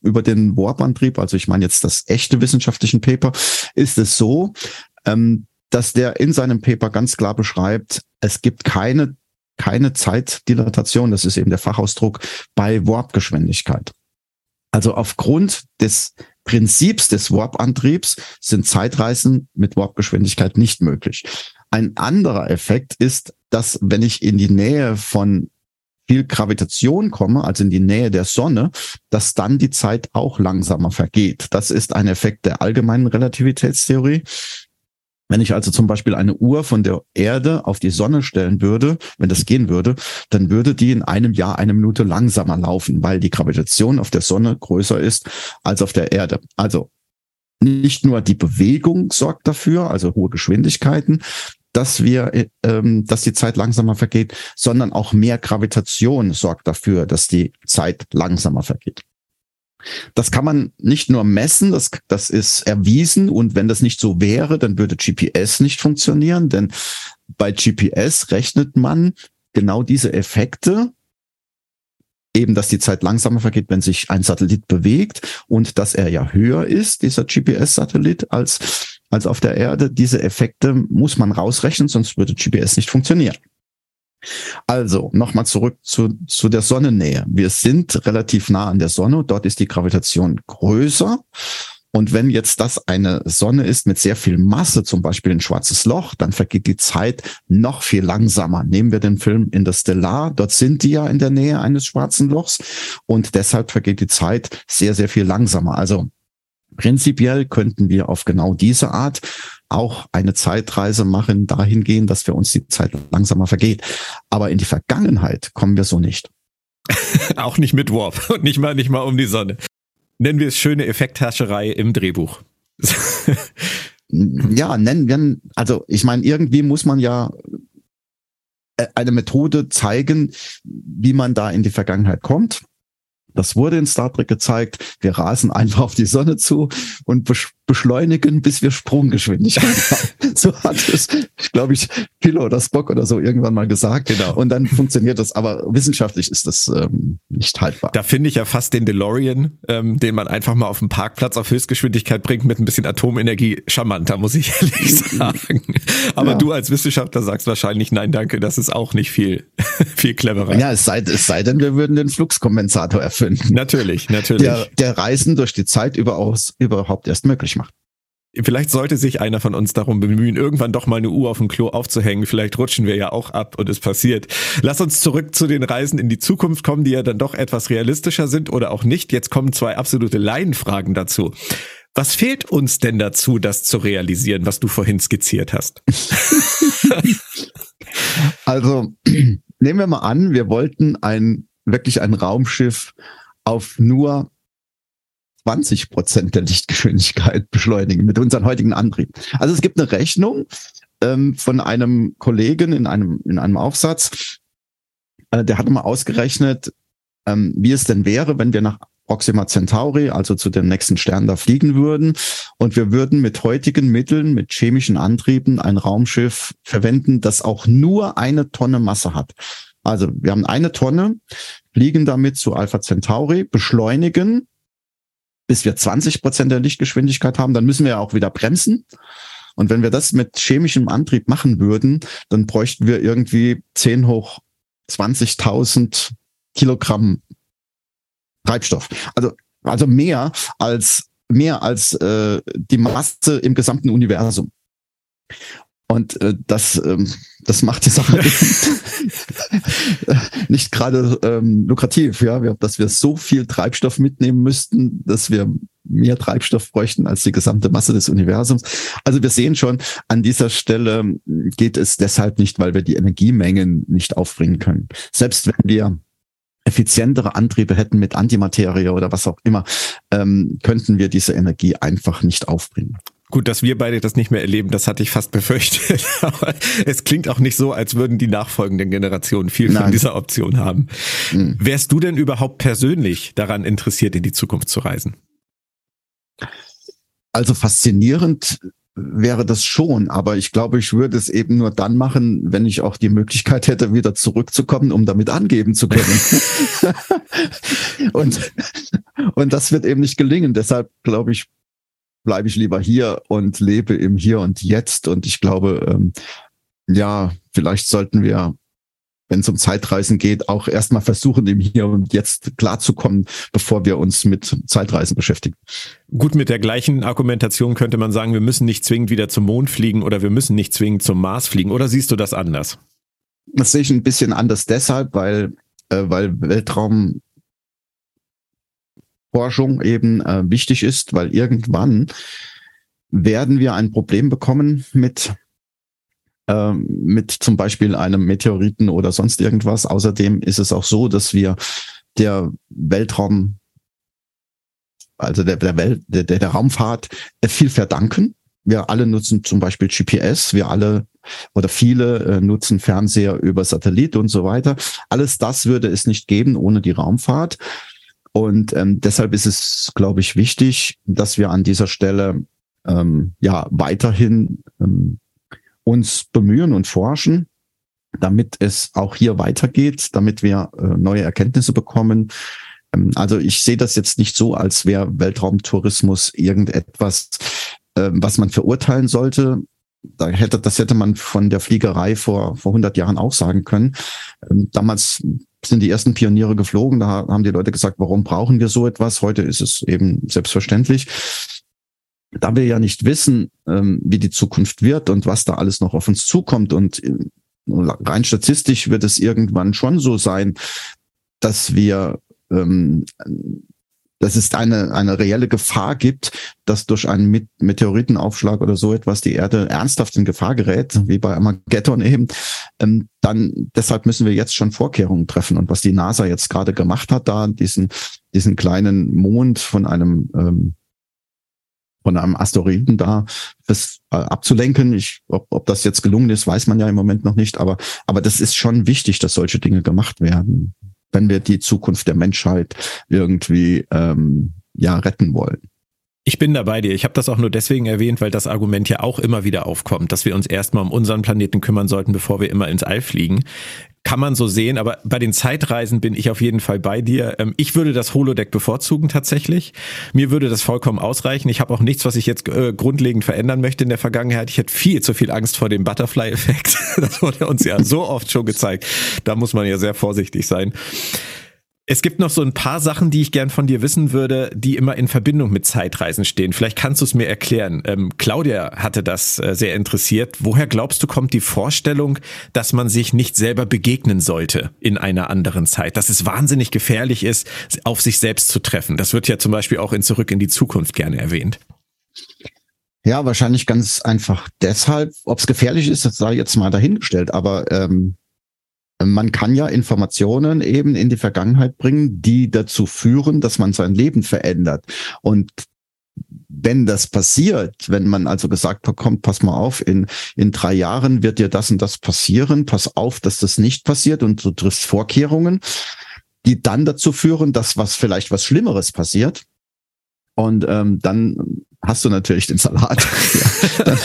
über den Warp-Antrieb, also ich meine jetzt das echte wissenschaftlichen Paper, ist es so, ähm, dass der in seinem Paper ganz klar beschreibt, es gibt keine keine Zeitdilatation, das ist eben der Fachausdruck, bei Warp-Geschwindigkeit. Also aufgrund des Prinzips des Warp-Antriebs sind Zeitreisen mit Warp-Geschwindigkeit nicht möglich. Ein anderer Effekt ist, dass wenn ich in die Nähe von viel Gravitation komme, also in die Nähe der Sonne, dass dann die Zeit auch langsamer vergeht. Das ist ein Effekt der allgemeinen Relativitätstheorie. Wenn ich also zum Beispiel eine Uhr von der Erde auf die Sonne stellen würde, wenn das gehen würde, dann würde die in einem Jahr eine Minute langsamer laufen, weil die Gravitation auf der Sonne größer ist als auf der Erde. Also nicht nur die Bewegung sorgt dafür, also hohe Geschwindigkeiten, dass wir, ähm, dass die Zeit langsamer vergeht, sondern auch mehr Gravitation sorgt dafür, dass die Zeit langsamer vergeht. Das kann man nicht nur messen, das, das ist erwiesen. Und wenn das nicht so wäre, dann würde GPS nicht funktionieren, denn bei GPS rechnet man genau diese Effekte, eben, dass die Zeit langsamer vergeht, wenn sich ein Satellit bewegt und dass er ja höher ist, dieser GPS-Satellit, als, als auf der Erde. Diese Effekte muss man rausrechnen, sonst würde GPS nicht funktionieren. Also, nochmal zurück zu, zu der Sonnennähe. Wir sind relativ nah an der Sonne. Dort ist die Gravitation größer. Und wenn jetzt das eine Sonne ist mit sehr viel Masse, zum Beispiel ein schwarzes Loch, dann vergeht die Zeit noch viel langsamer. Nehmen wir den Film Interstellar. Dort sind die ja in der Nähe eines schwarzen Lochs. Und deshalb vergeht die Zeit sehr, sehr viel langsamer. Also Prinzipiell könnten wir auf genau diese Art auch eine Zeitreise machen, dahingehend, dass für uns die Zeit langsamer vergeht. Aber in die Vergangenheit kommen wir so nicht. (laughs) auch nicht mit Warp und (laughs) nicht mal, nicht mal um die Sonne. Nennen wir es schöne Effekthascherei im Drehbuch. (laughs) ja, nennen wir, also ich meine, irgendwie muss man ja äh, eine Methode zeigen, wie man da in die Vergangenheit kommt. Das wurde in Star Trek gezeigt. Wir rasen einfach auf die Sonne zu und beschleunigen, bis wir Sprunggeschwindigkeit (laughs) haben. So hat es, glaube ich, Pillow oder Spock oder so irgendwann mal gesagt. Genau. Und dann funktioniert das. Aber wissenschaftlich ist das ähm, nicht haltbar. Da finde ich ja fast den DeLorean, ähm, den man einfach mal auf dem Parkplatz auf Höchstgeschwindigkeit bringt mit ein bisschen Atomenergie charmanter, muss ich ehrlich (laughs) sagen. Aber ja. du als Wissenschaftler sagst wahrscheinlich, nein, danke, das ist auch nicht viel, (laughs) viel cleverer. Ja, es sei, es sei denn, wir würden den Fluxkompensator erfinden. Natürlich, natürlich. Der, der Reisen durch die Zeit überaus, überhaupt erst möglich macht. Vielleicht sollte sich einer von uns darum bemühen, irgendwann doch mal eine Uhr auf dem Klo aufzuhängen. Vielleicht rutschen wir ja auch ab und es passiert. Lass uns zurück zu den Reisen in die Zukunft kommen, die ja dann doch etwas realistischer sind oder auch nicht. Jetzt kommen zwei absolute Laienfragen dazu. Was fehlt uns denn dazu, das zu realisieren, was du vorhin skizziert hast? (laughs) also nehmen wir mal an, wir wollten ein wirklich ein Raumschiff auf nur 20 Prozent der Lichtgeschwindigkeit beschleunigen mit unseren heutigen Antrieb. Also es gibt eine Rechnung ähm, von einem Kollegen in einem, in einem Aufsatz, äh, der hat mal ausgerechnet, ähm, wie es denn wäre, wenn wir nach Proxima Centauri, also zu dem nächsten Stern da fliegen würden. Und wir würden mit heutigen Mitteln, mit chemischen Antrieben ein Raumschiff verwenden, das auch nur eine Tonne Masse hat. Also wir haben eine Tonne, fliegen damit zu Alpha Centauri, beschleunigen bis wir 20 Prozent der Lichtgeschwindigkeit haben, dann müssen wir ja auch wieder bremsen. Und wenn wir das mit chemischem Antrieb machen würden, dann bräuchten wir irgendwie 10 hoch 20.000 Kilogramm Treibstoff. Also, also mehr als, mehr als äh, die Masse im gesamten Universum. Und äh, das, ähm, das macht die Sache (laughs) nicht gerade ähm, lukrativ, ja, wir, dass wir so viel Treibstoff mitnehmen müssten, dass wir mehr Treibstoff bräuchten als die gesamte Masse des Universums. Also wir sehen schon, an dieser Stelle geht es deshalb nicht, weil wir die Energiemengen nicht aufbringen können. Selbst wenn wir effizientere Antriebe hätten mit Antimaterie oder was auch immer, ähm, könnten wir diese Energie einfach nicht aufbringen. Gut, dass wir beide das nicht mehr erleben, das hatte ich fast befürchtet. (laughs) Aber es klingt auch nicht so, als würden die nachfolgenden Generationen viel Nein. von dieser Option haben. Mhm. Wärst du denn überhaupt persönlich daran interessiert, in die Zukunft zu reisen? Also faszinierend wäre das schon, aber ich glaube, ich würde es eben nur dann machen, wenn ich auch die Möglichkeit hätte, wieder zurückzukommen, um damit angeben zu können. (laughs) und, und das wird eben nicht gelingen. Deshalb glaube ich, bleibe ich lieber hier und lebe im Hier und Jetzt. Und ich glaube, ähm, ja, vielleicht sollten wir, wenn es um Zeitreisen geht, auch erstmal versuchen, im Hier und Jetzt klarzukommen, bevor wir uns mit Zeitreisen beschäftigen. Gut, mit der gleichen Argumentation könnte man sagen, wir müssen nicht zwingend wieder zum Mond fliegen oder wir müssen nicht zwingend zum Mars fliegen. Oder siehst du das anders? Das sehe ich ein bisschen anders deshalb, weil, äh, weil Weltraum Forschung eben äh, wichtig ist, weil irgendwann werden wir ein Problem bekommen mit ähm, mit zum Beispiel einem Meteoriten oder sonst irgendwas. Außerdem ist es auch so, dass wir der Weltraum, also der, der Welt, der, der Raumfahrt äh, viel verdanken. Wir alle nutzen zum Beispiel GPS, wir alle oder viele äh, nutzen Fernseher über Satellit und so weiter. Alles das würde es nicht geben ohne die Raumfahrt. Und ähm, deshalb ist es, glaube ich, wichtig, dass wir an dieser Stelle ähm, ja weiterhin ähm, uns bemühen und forschen, damit es auch hier weitergeht, damit wir äh, neue Erkenntnisse bekommen. Ähm, also ich sehe das jetzt nicht so, als wäre Weltraumtourismus irgendetwas, äh, was man verurteilen sollte. Da hätte, das hätte man von der Fliegerei vor, vor 100 Jahren auch sagen können. Ähm, damals sind die ersten Pioniere geflogen, da haben die Leute gesagt, warum brauchen wir so etwas? Heute ist es eben selbstverständlich da wir ja nicht wissen, ähm, wie die Zukunft wird und was da alles noch auf uns zukommt und äh, rein statistisch wird es irgendwann schon so sein, dass wir, ähm, dass es eine, eine reelle Gefahr gibt, dass durch einen Meteoritenaufschlag oder so etwas die Erde ernsthaft in Gefahr gerät, wie bei Armageddon eben, ähm, dann deshalb müssen wir jetzt schon Vorkehrungen treffen. Und was die NASA jetzt gerade gemacht hat, da diesen, diesen kleinen Mond von einem ähm, von einem Asteroiden da das äh, abzulenken. Ich, ob, ob das jetzt gelungen ist, weiß man ja im Moment noch nicht. Aber, aber das ist schon wichtig, dass solche Dinge gemacht werden, wenn wir die Zukunft der Menschheit irgendwie ähm, ja retten wollen. Ich bin da bei dir. Ich habe das auch nur deswegen erwähnt, weil das Argument ja auch immer wieder aufkommt, dass wir uns erstmal um unseren Planeten kümmern sollten, bevor wir immer ins All fliegen. Kann man so sehen, aber bei den Zeitreisen bin ich auf jeden Fall bei dir. Ähm, ich würde das Holodeck bevorzugen tatsächlich. Mir würde das vollkommen ausreichen. Ich habe auch nichts, was ich jetzt äh, grundlegend verändern möchte in der Vergangenheit. Ich hätte viel zu viel Angst vor dem Butterfly-Effekt. (laughs) Das wurde uns ja so oft schon gezeigt. Da muss man ja sehr vorsichtig sein. Es gibt noch so ein paar Sachen, die ich gern von dir wissen würde, die immer in Verbindung mit Zeitreisen stehen. Vielleicht kannst du es mir erklären. Ähm, Claudia hatte das äh, sehr interessiert. Woher glaubst du, kommt die Vorstellung, dass man sich nicht selber begegnen sollte in einer anderen Zeit? Dass es wahnsinnig gefährlich ist, auf sich selbst zu treffen. Das wird ja zum Beispiel auch in Zurück in die Zukunft gerne erwähnt. Ja, wahrscheinlich ganz einfach deshalb. Ob es gefährlich ist, das sei jetzt mal dahingestellt. Aber ähm, man kann ja Informationen eben in die Vergangenheit bringen, die dazu führen, dass man sein Leben verändert. Und wenn das passiert, wenn man also gesagt bekommt, pass mal auf, in, in drei Jahren wird dir das und das passieren, pass auf, dass das nicht passiert und du triffst Vorkehrungen, die dann dazu führen, dass was vielleicht was Schlimmeres passiert. Und ähm, dann hast du natürlich den Salat. (laughs) ja, dann,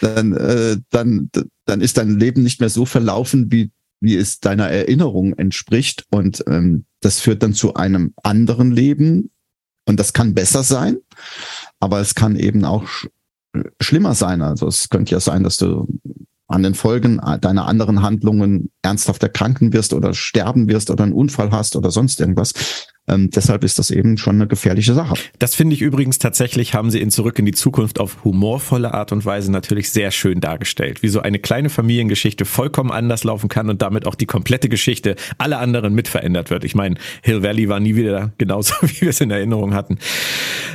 dann, äh, dann, dann ist dein Leben nicht mehr so verlaufen, wie, wie es deiner Erinnerung entspricht. Und ähm, das führt dann zu einem anderen Leben. Und das kann besser sein, aber es kann eben auch sch schlimmer sein. Also es könnte ja sein, dass du an den Folgen deiner anderen Handlungen ernsthaft erkranken wirst oder sterben wirst oder einen Unfall hast oder sonst irgendwas. Ähm, deshalb ist das eben schon eine gefährliche Sache. Das finde ich übrigens tatsächlich, haben sie in Zurück in die Zukunft auf humorvolle Art und Weise natürlich sehr schön dargestellt. Wie so eine kleine Familiengeschichte vollkommen anders laufen kann und damit auch die komplette Geschichte aller anderen mit verändert wird. Ich meine, Hill Valley war nie wieder (laughs) genauso, wie wir es in Erinnerung hatten.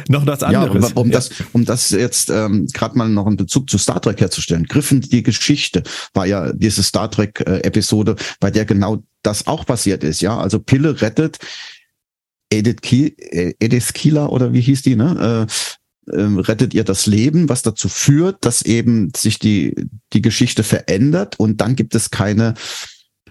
Noch das andere. Ja, um, ja. das, um das jetzt ähm, gerade mal noch einen Bezug zu Star Trek herzustellen. Griffen die Geschichte war ja diese Star Trek-Episode, äh, bei der genau das auch passiert ist. Ja, also Pille rettet Edith, Kiel, äh, Edith Kieler oder wie hieß die, ne? Äh, äh, rettet ihr das Leben, was dazu führt, dass eben sich die, die Geschichte verändert und dann gibt es keine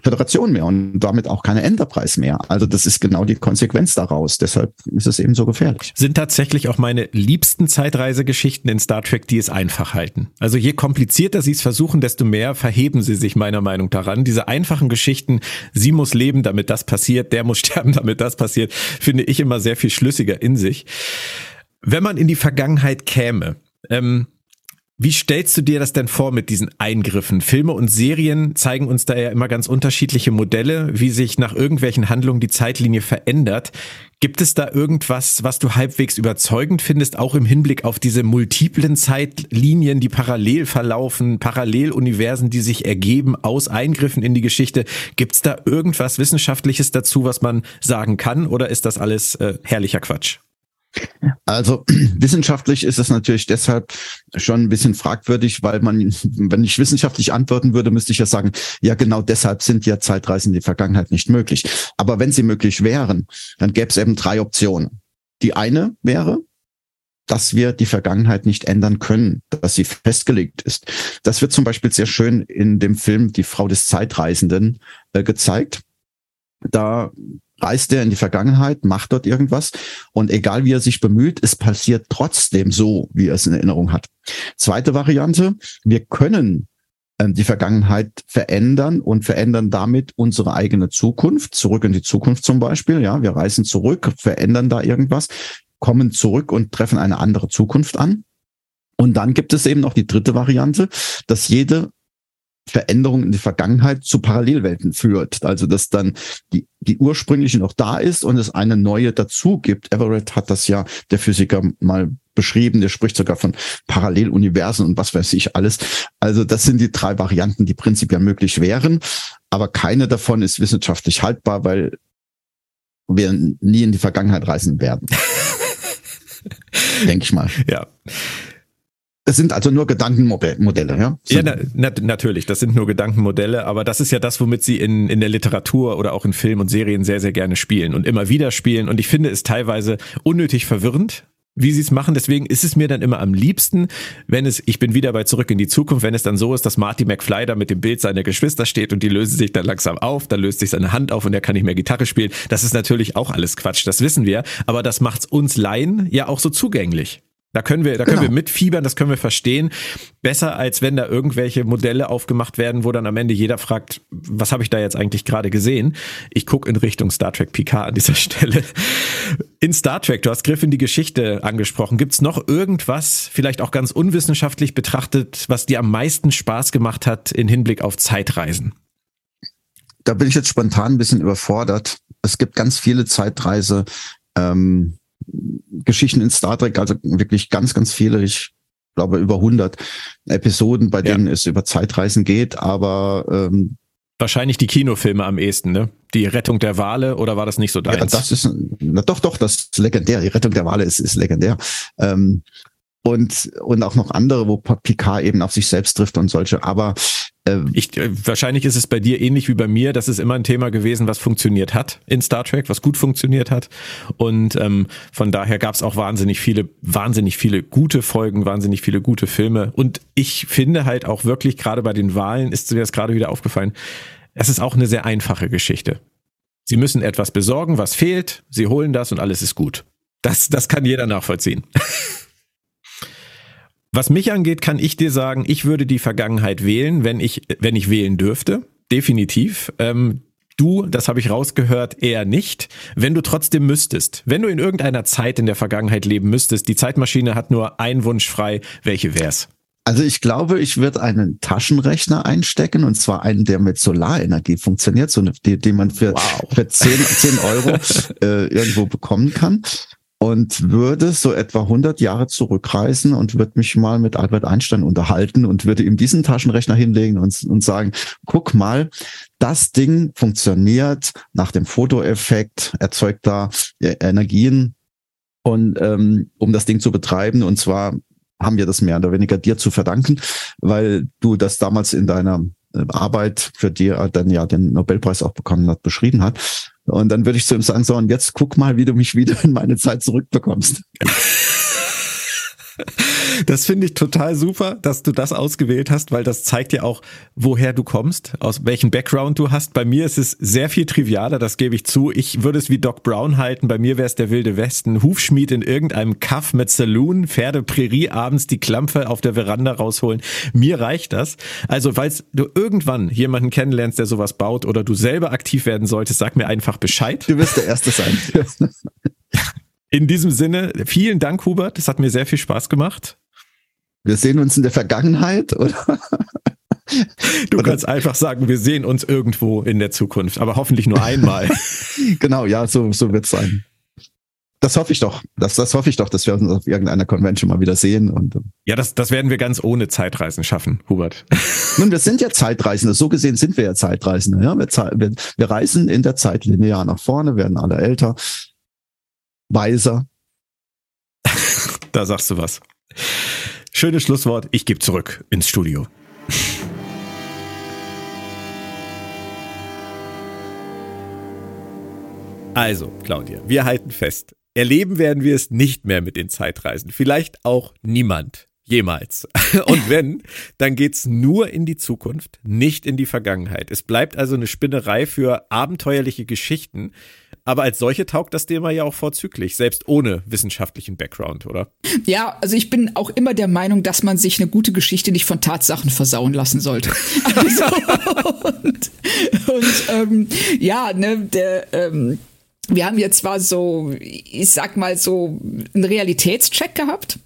Föderation mehr und damit auch keine Enterprise mehr. Also das ist genau die Konsequenz daraus. Deshalb ist es eben so gefährlich. Sind tatsächlich auch meine liebsten Zeitreisegeschichten in Star Trek, die es einfach halten. Also je komplizierter sie es versuchen, desto mehr verheben sie sich meiner Meinung daran. Diese einfachen Geschichten, sie muss leben, damit das passiert, der muss (laughs) sterben, damit das passiert, finde ich immer sehr viel schlüssiger in sich. Wenn man in die Vergangenheit käme, ähm, wie stellst du dir das denn vor mit diesen Eingriffen? Filme und Serien zeigen uns da ja immer ganz unterschiedliche Modelle, wie sich nach irgendwelchen Handlungen die Zeitlinie verändert. Gibt es da irgendwas, was du halbwegs überzeugend findest, auch im Hinblick auf diese multiplen Zeitlinien, die parallel verlaufen, Paralleluniversen, die sich ergeben aus Eingriffen in die Geschichte? Gibt es da irgendwas Wissenschaftliches dazu, was man sagen kann, oder ist das alles äh, herrlicher Quatsch? Also (clears throat) wissenschaftlich ist es natürlich deshalb schon ein bisschen fragwürdig, weil man, wenn ich wissenschaftlich antworten würde, müsste ich ja sagen, ja genau deshalb sind ja Zeitreisen in die Vergangenheit nicht möglich. Aber wenn sie möglich wären, dann gäbe es eben drei Optionen. Die eine wäre, dass wir die Vergangenheit nicht ändern können, dass sie festgelegt ist. Das wird zum Beispiel sehr schön in dem Film Die Frau des Zeitreisenden äh, gezeigt. Da reist er in die Vergangenheit, macht dort irgendwas und egal wie er sich bemüht, es passiert trotzdem so, wie er es in Erinnerung hat. Zweite Variante, wir können ähm, die Vergangenheit verändern und verändern damit unsere eigene Zukunft, zurück in die Zukunft zum Beispiel. Ja, wir reisen zurück, verändern da irgendwas, kommen zurück und treffen eine andere Zukunft an. Und dann gibt es eben noch die dritte Variante, dass jede Veränderung in die Vergangenheit zu Parallelwelten führt. Also dass dann die, die ursprüngliche noch da ist und es eine neue dazu gibt. Everett hat das ja, der Physiker, mal beschrieben. Der spricht sogar von Paralleluniversen und was weiß ich alles. Also das sind die drei Varianten, die prinzipiell möglich wären. Aber keine davon ist wissenschaftlich haltbar, weil wir nie in die Vergangenheit reisen werden. (laughs) Denke ich mal. Ja. Das sind also nur Gedankenmodelle, ja? ja, na, na, natürlich, das sind nur Gedankenmodelle, aber das ist ja das, womit sie in, in der Literatur oder auch in Film und Serien sehr, sehr gerne spielen und immer wieder spielen. Und ich finde es teilweise unnötig verwirrend, wie sie es machen. Deswegen ist es mir dann immer am liebsten, wenn es, ich bin wieder bei Zurück in die Zukunft, wenn es dann so ist, dass Marty McFly da mit dem Bild seiner Geschwister steht und die lösen sich dann langsam auf, dann löst sich seine Hand auf und er kann nicht mehr Gitarre spielen. Das ist natürlich auch alles Quatsch, das wissen wir, aber das macht's uns Laien ja auch so zugänglich. Da können wir, da können genau. wir mitfiebern, das können wir verstehen. Besser als wenn da irgendwelche Modelle aufgemacht werden, wo dann am Ende jeder fragt, was habe ich da jetzt eigentlich gerade gesehen? Ich gucke in Richtung Star Trek Picard an dieser (laughs) Stelle. In Star Trek, du hast Griff in die Geschichte angesprochen. Gibt's noch irgendwas, vielleicht auch ganz unwissenschaftlich betrachtet, was dir am meisten Spaß gemacht hat in Hinblick auf Zeitreisen? Da bin ich jetzt spontan ein bisschen überfordert. Es gibt ganz viele Zeitreise. Ähm Geschichten in Star Trek, also wirklich ganz, ganz viele. Ich glaube über 100 Episoden, bei denen ja. es über Zeitreisen geht, aber ähm, Wahrscheinlich die Kinofilme am ehesten, ne? Die Rettung der Wale oder war das nicht so deins? Ja, das ist, na doch, doch, das ist legendär. Die Rettung der Wale ist, ist legendär. Ähm, und, und auch noch andere, wo Picard eben auf sich selbst trifft und solche. Aber ich, äh, wahrscheinlich ist es bei dir ähnlich wie bei mir. Das ist immer ein Thema gewesen, was funktioniert hat in Star Trek, was gut funktioniert hat. Und ähm, von daher gab es auch wahnsinnig viele, wahnsinnig viele gute Folgen, wahnsinnig viele gute Filme. Und ich finde halt auch wirklich, gerade bei den Wahlen ist mir das gerade wieder aufgefallen, es ist auch eine sehr einfache Geschichte. Sie müssen etwas besorgen, was fehlt, sie holen das und alles ist gut. Das, das kann jeder nachvollziehen. (laughs) Was mich angeht, kann ich dir sagen, ich würde die Vergangenheit wählen, wenn ich, wenn ich wählen dürfte. Definitiv. Ähm, du, das habe ich rausgehört, eher nicht. Wenn du trotzdem müsstest, wenn du in irgendeiner Zeit in der Vergangenheit leben müsstest, die Zeitmaschine hat nur einen Wunsch frei, welche wär's? Also ich glaube, ich würde einen Taschenrechner einstecken und zwar einen, der mit Solarenergie funktioniert, so eine, die, den man für, wow. für 10, 10 Euro (laughs) äh, irgendwo bekommen kann und würde so etwa 100 Jahre zurückreisen und würde mich mal mit Albert Einstein unterhalten und würde ihm diesen Taschenrechner hinlegen und, und sagen, guck mal, das Ding funktioniert nach dem Fotoeffekt, erzeugt da Energien und ähm, um das Ding zu betreiben und zwar haben wir das mehr oder weniger dir zu verdanken, weil du das damals in deiner äh, Arbeit, für die er dann ja den Nobelpreis auch bekommen hat, beschrieben hat. Und dann würde ich zu ihm sagen, so, und jetzt guck mal, wie du mich wieder in meine Zeit zurückbekommst. (laughs) Das finde ich total super, dass du das ausgewählt hast, weil das zeigt ja auch, woher du kommst, aus welchem Background du hast. Bei mir ist es sehr viel trivialer, das gebe ich zu. Ich würde es wie Doc Brown halten. Bei mir wäre es der wilde Westen. Hufschmied in irgendeinem Kaff mit Saloon, Pferde, Prärie, abends die Klampfe auf der Veranda rausholen. Mir reicht das. Also, falls du irgendwann jemanden kennenlernst, der sowas baut oder du selber aktiv werden solltest, sag mir einfach Bescheid. Du wirst der Erste sein. (laughs) In diesem Sinne, vielen Dank, Hubert. Das hat mir sehr viel Spaß gemacht. Wir sehen uns in der Vergangenheit, oder? Du oder? kannst einfach sagen, wir sehen uns irgendwo in der Zukunft, aber hoffentlich nur einmal. (laughs) (laughs) genau, ja, so, so wird es sein. Das hoffe ich doch. Das, das hoffe ich doch, dass wir uns auf irgendeiner Convention mal wieder sehen. Und, ähm, ja, das, das werden wir ganz ohne Zeitreisen schaffen, Hubert. (laughs) Nun, wir sind ja Zeitreisende. So gesehen sind wir ja Zeitreisende. Ja? Wir, wir, wir reisen in der Zeit linear nach vorne, werden alle älter weiser. Da sagst du was. Schönes Schlusswort. Ich gebe zurück ins Studio. Also, Claudia, wir halten fest. Erleben werden wir es nicht mehr mit den Zeitreisen. Vielleicht auch niemand. Jemals. (laughs) Und wenn, dann geht's nur in die Zukunft, nicht in die Vergangenheit. Es bleibt also eine Spinnerei für abenteuerliche Geschichten. Aber als solche taugt das Thema ja auch vorzüglich, selbst ohne wissenschaftlichen Background, oder? Ja, also ich bin auch immer der Meinung, dass man sich eine gute Geschichte nicht von Tatsachen versauen lassen sollte. (laughs) Also, und, und ähm, ja, ne, der, ähm, wir haben jetzt zwar so, ich sag mal so, einen Realitätscheck gehabt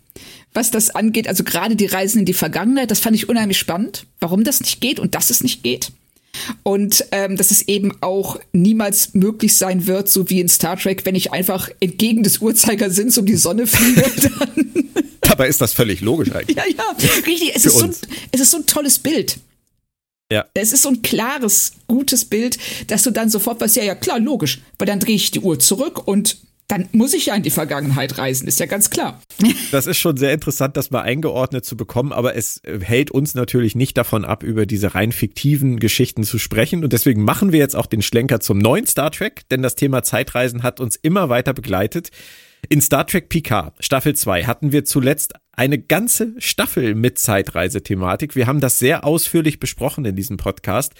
was das angeht. Also gerade die Reisen in die Vergangenheit, das fand ich unheimlich spannend, warum das nicht geht und dass es nicht geht. Und ähm, dass es eben auch niemals möglich sein wird, so wie in Star Trek, wenn ich einfach entgegen des Uhrzeigersinns um die Sonne fliege. (laughs) Dann Dabei ist das völlig logisch (laughs) eigentlich. Ja, ja, richtig. Es, ist so, ein, es ist so ein tolles Bild. Ja. Es ist so ein klares, gutes Bild, dass du dann sofort weißt, ja, ja, klar, logisch. Weil dann drehe ich die Uhr zurück und dann muss ich ja in die Vergangenheit reisen, ist ja ganz klar. (laughs) Das ist schon sehr interessant, das mal eingeordnet zu bekommen, aber es hält uns natürlich nicht davon ab, über diese rein fiktiven Geschichten zu sprechen. Und deswegen machen wir jetzt auch den Schlenker zum neuen Star Trek, denn das Thema Zeitreisen hat uns immer weiter begleitet. In Star Trek Picard, Staffel 2, hatten wir zuletzt eine ganze Staffel mit Zeitreisethematik. Wir haben das sehr ausführlich besprochen in diesem Podcast.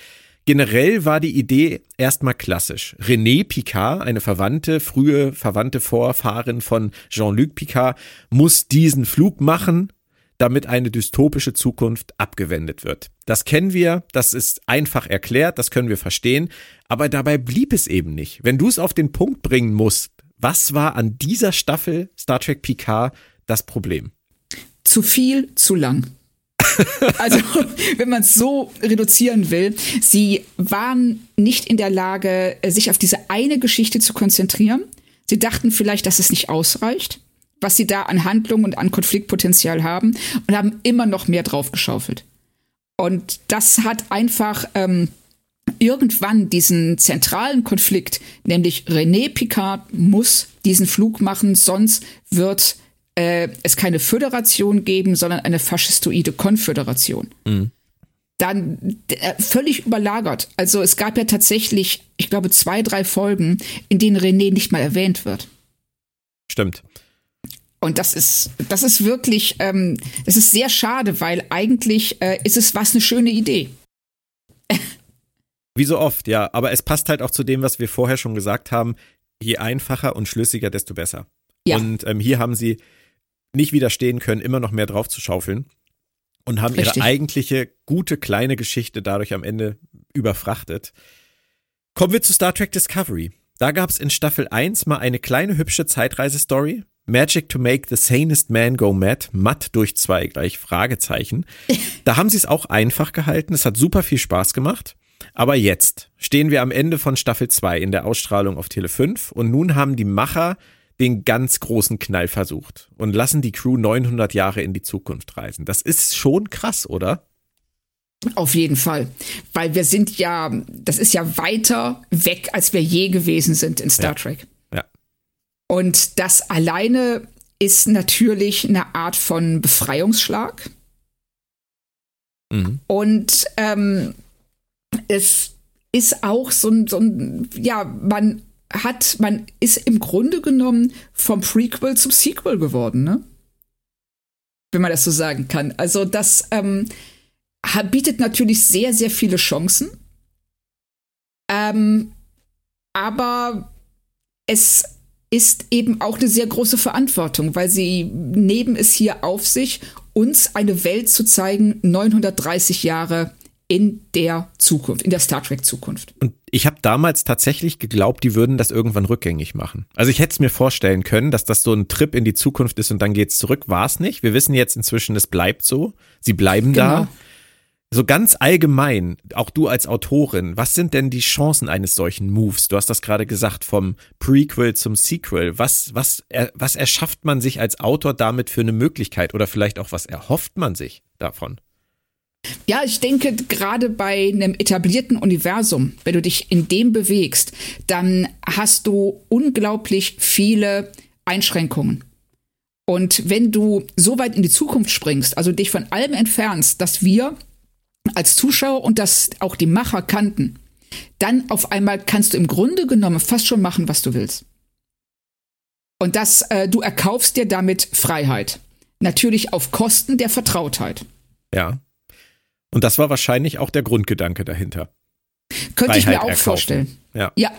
Generell war die Idee erstmal klassisch. René Picard, eine Verwandte, frühe Verwandte Vorfahrin von Jean-Luc Picard, muss diesen Flug machen, damit eine dystopische Zukunft abgewendet wird. Das kennen wir, das ist einfach erklärt, das können wir verstehen, aber dabei blieb es eben nicht. Wenn du es auf den Punkt bringen musst, was war an dieser Staffel Star Trek Picard das Problem? Zu viel, zu lang. Also, (laughs) wenn man es so reduzieren will, sie waren nicht in der Lage, sich auf diese eine Geschichte zu konzentrieren. Sie dachten vielleicht, dass es nicht ausreicht, was sie da an Handlung und an Konfliktpotenzial haben und haben immer noch mehr draufgeschaufelt. Und das hat einfach ähm, irgendwann diesen zentralen Konflikt, nämlich René Picard muss diesen Flug machen, sonst wird äh, es keine Föderation geben, sondern eine faschistoide Konföderation. Mhm. Dann äh, völlig überlagert. Also es gab ja tatsächlich, ich glaube, zwei, drei Folgen, in denen René nicht mal erwähnt wird. Stimmt. Und das ist, das ist wirklich, ähm, das ist sehr schade, weil eigentlich äh, ist es was eine schöne Idee. Wie so oft, ja. Aber es passt halt auch zu dem, was wir vorher schon gesagt haben. Je einfacher und schlüssiger, desto besser. Ja. Und ähm, hier haben sie nicht widerstehen können, immer noch mehr drauf zu schaufeln und haben Richtig. ihre eigentliche gute kleine Geschichte dadurch am Ende überfrachtet. Kommen wir zu Star Trek Discovery. Da gab es in Staffel 1 mal eine kleine hübsche Zeitreise-Story. Magic to make the sanest man go mad. Matt durch zwei gleich Fragezeichen. (laughs) Da haben sie es auch einfach gehalten. Es hat super viel Spaß gemacht. Aber jetzt stehen wir am Ende von Staffel 2 in der Ausstrahlung auf Tele 5 und nun haben die Macher den ganz großen Knall versucht und lassen die Crew 900 Jahre in die Zukunft reisen. Das ist schon krass, oder? Auf jeden Fall, weil wir sind ja, das ist ja weiter weg, als wir je gewesen sind in Star ja. Trek. Ja. Und das alleine ist natürlich eine Art von Befreiungsschlag. Mhm. Und ähm, es ist auch so ein, so ein, ja, man hat, man ist im Grunde genommen vom Prequel zum Sequel geworden, ne? Wenn man das so sagen kann. Also das ähm, bietet natürlich sehr, sehr viele Chancen. Ähm, aber es ist eben auch eine sehr große Verantwortung, weil sie nehmen es hier auf sich, uns eine Welt zu zeigen, 930 Jahre in der Zukunft, in der Star Trek Zukunft. Und ich habe damals tatsächlich geglaubt, die würden das irgendwann rückgängig machen. Also ich hätte es mir vorstellen können, dass das so ein Trip in die Zukunft ist und dann geht's zurück. War es nicht. Wir wissen jetzt inzwischen, es bleibt so. Sie bleiben genau. da. So ganz allgemein, auch du als Autorin, was sind denn die Chancen eines solchen Moves? Du hast das gerade gesagt, vom Prequel zum Sequel. Was, was, was erschafft man sich als Autor damit für eine Möglichkeit? Oder vielleicht auch, was erhofft man sich davon? Ja, ich denke, gerade bei einem etablierten Universum, wenn du dich in dem bewegst, dann hast du unglaublich viele Einschränkungen. Und wenn du so weit in die Zukunft springst, also dich von allem entfernst, dass wir als Zuschauer und das auch die Macher kannten, dann auf einmal kannst du im Grunde genommen fast schon machen, was du willst. Und das, äh, du erkaufst dir damit Freiheit. Natürlich auf Kosten der Vertrautheit. Ja. Und das war wahrscheinlich auch der Grundgedanke dahinter. Könnte Freiheit ich mir auch erkaufen. vorstellen. Ja. ja.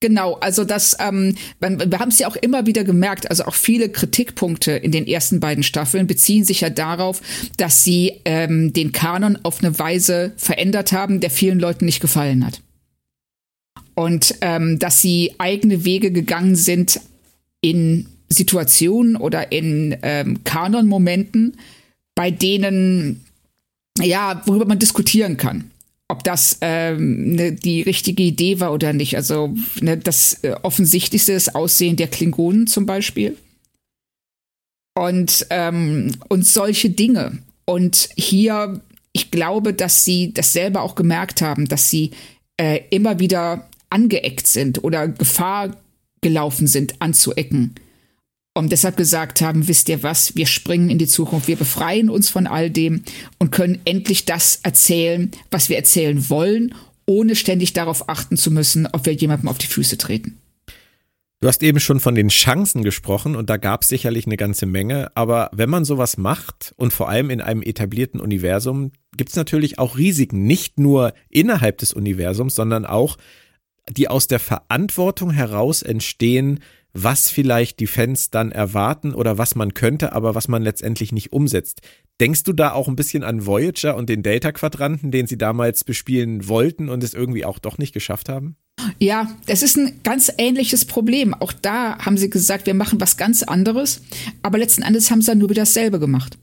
Genau, also das, ähm, wir haben es ja auch immer wieder gemerkt, also auch viele Kritikpunkte in den ersten beiden Staffeln beziehen sich ja darauf, dass sie ähm, den Kanon auf eine Weise verändert haben, der vielen Leuten nicht gefallen hat. Und ähm, dass sie eigene Wege gegangen sind in Situationen oder in ähm, Kanon-Momenten, bei denen, ja, worüber man diskutieren kann ob das ähm, ne, die richtige Idee war oder nicht. Also ne, das äh, offensichtlichste ist Aussehen der Klingonen zum Beispiel. Und, ähm, und solche Dinge. Und hier, ich glaube, dass sie das selber auch gemerkt haben, dass sie äh, immer wieder angeeckt sind oder Gefahr gelaufen sind, anzuecken und deshalb gesagt haben, wisst ihr was, wir springen in die Zukunft, wir befreien uns von all dem und können endlich das erzählen, was wir erzählen wollen, ohne ständig darauf achten zu müssen, ob wir jemandem auf die Füße treten. Du hast eben schon von den Chancen gesprochen und da gab es sicherlich eine ganze Menge, aber wenn man sowas macht und vor allem in einem etablierten Universum, gibt es natürlich auch Risiken, nicht nur innerhalb des Universums, sondern auch, die aus der Verantwortung heraus entstehen, was vielleicht die Fans dann erwarten oder was man könnte, aber was man letztendlich nicht umsetzt. Denkst du da auch ein bisschen an Voyager und den Delta-Quadranten, den sie damals bespielen wollten und es irgendwie auch doch nicht geschafft haben? Ja, es ist ein ganz ähnliches Problem. Auch da haben sie gesagt, wir machen was ganz anderes, aber letzten Endes haben sie dann nur wieder dasselbe gemacht.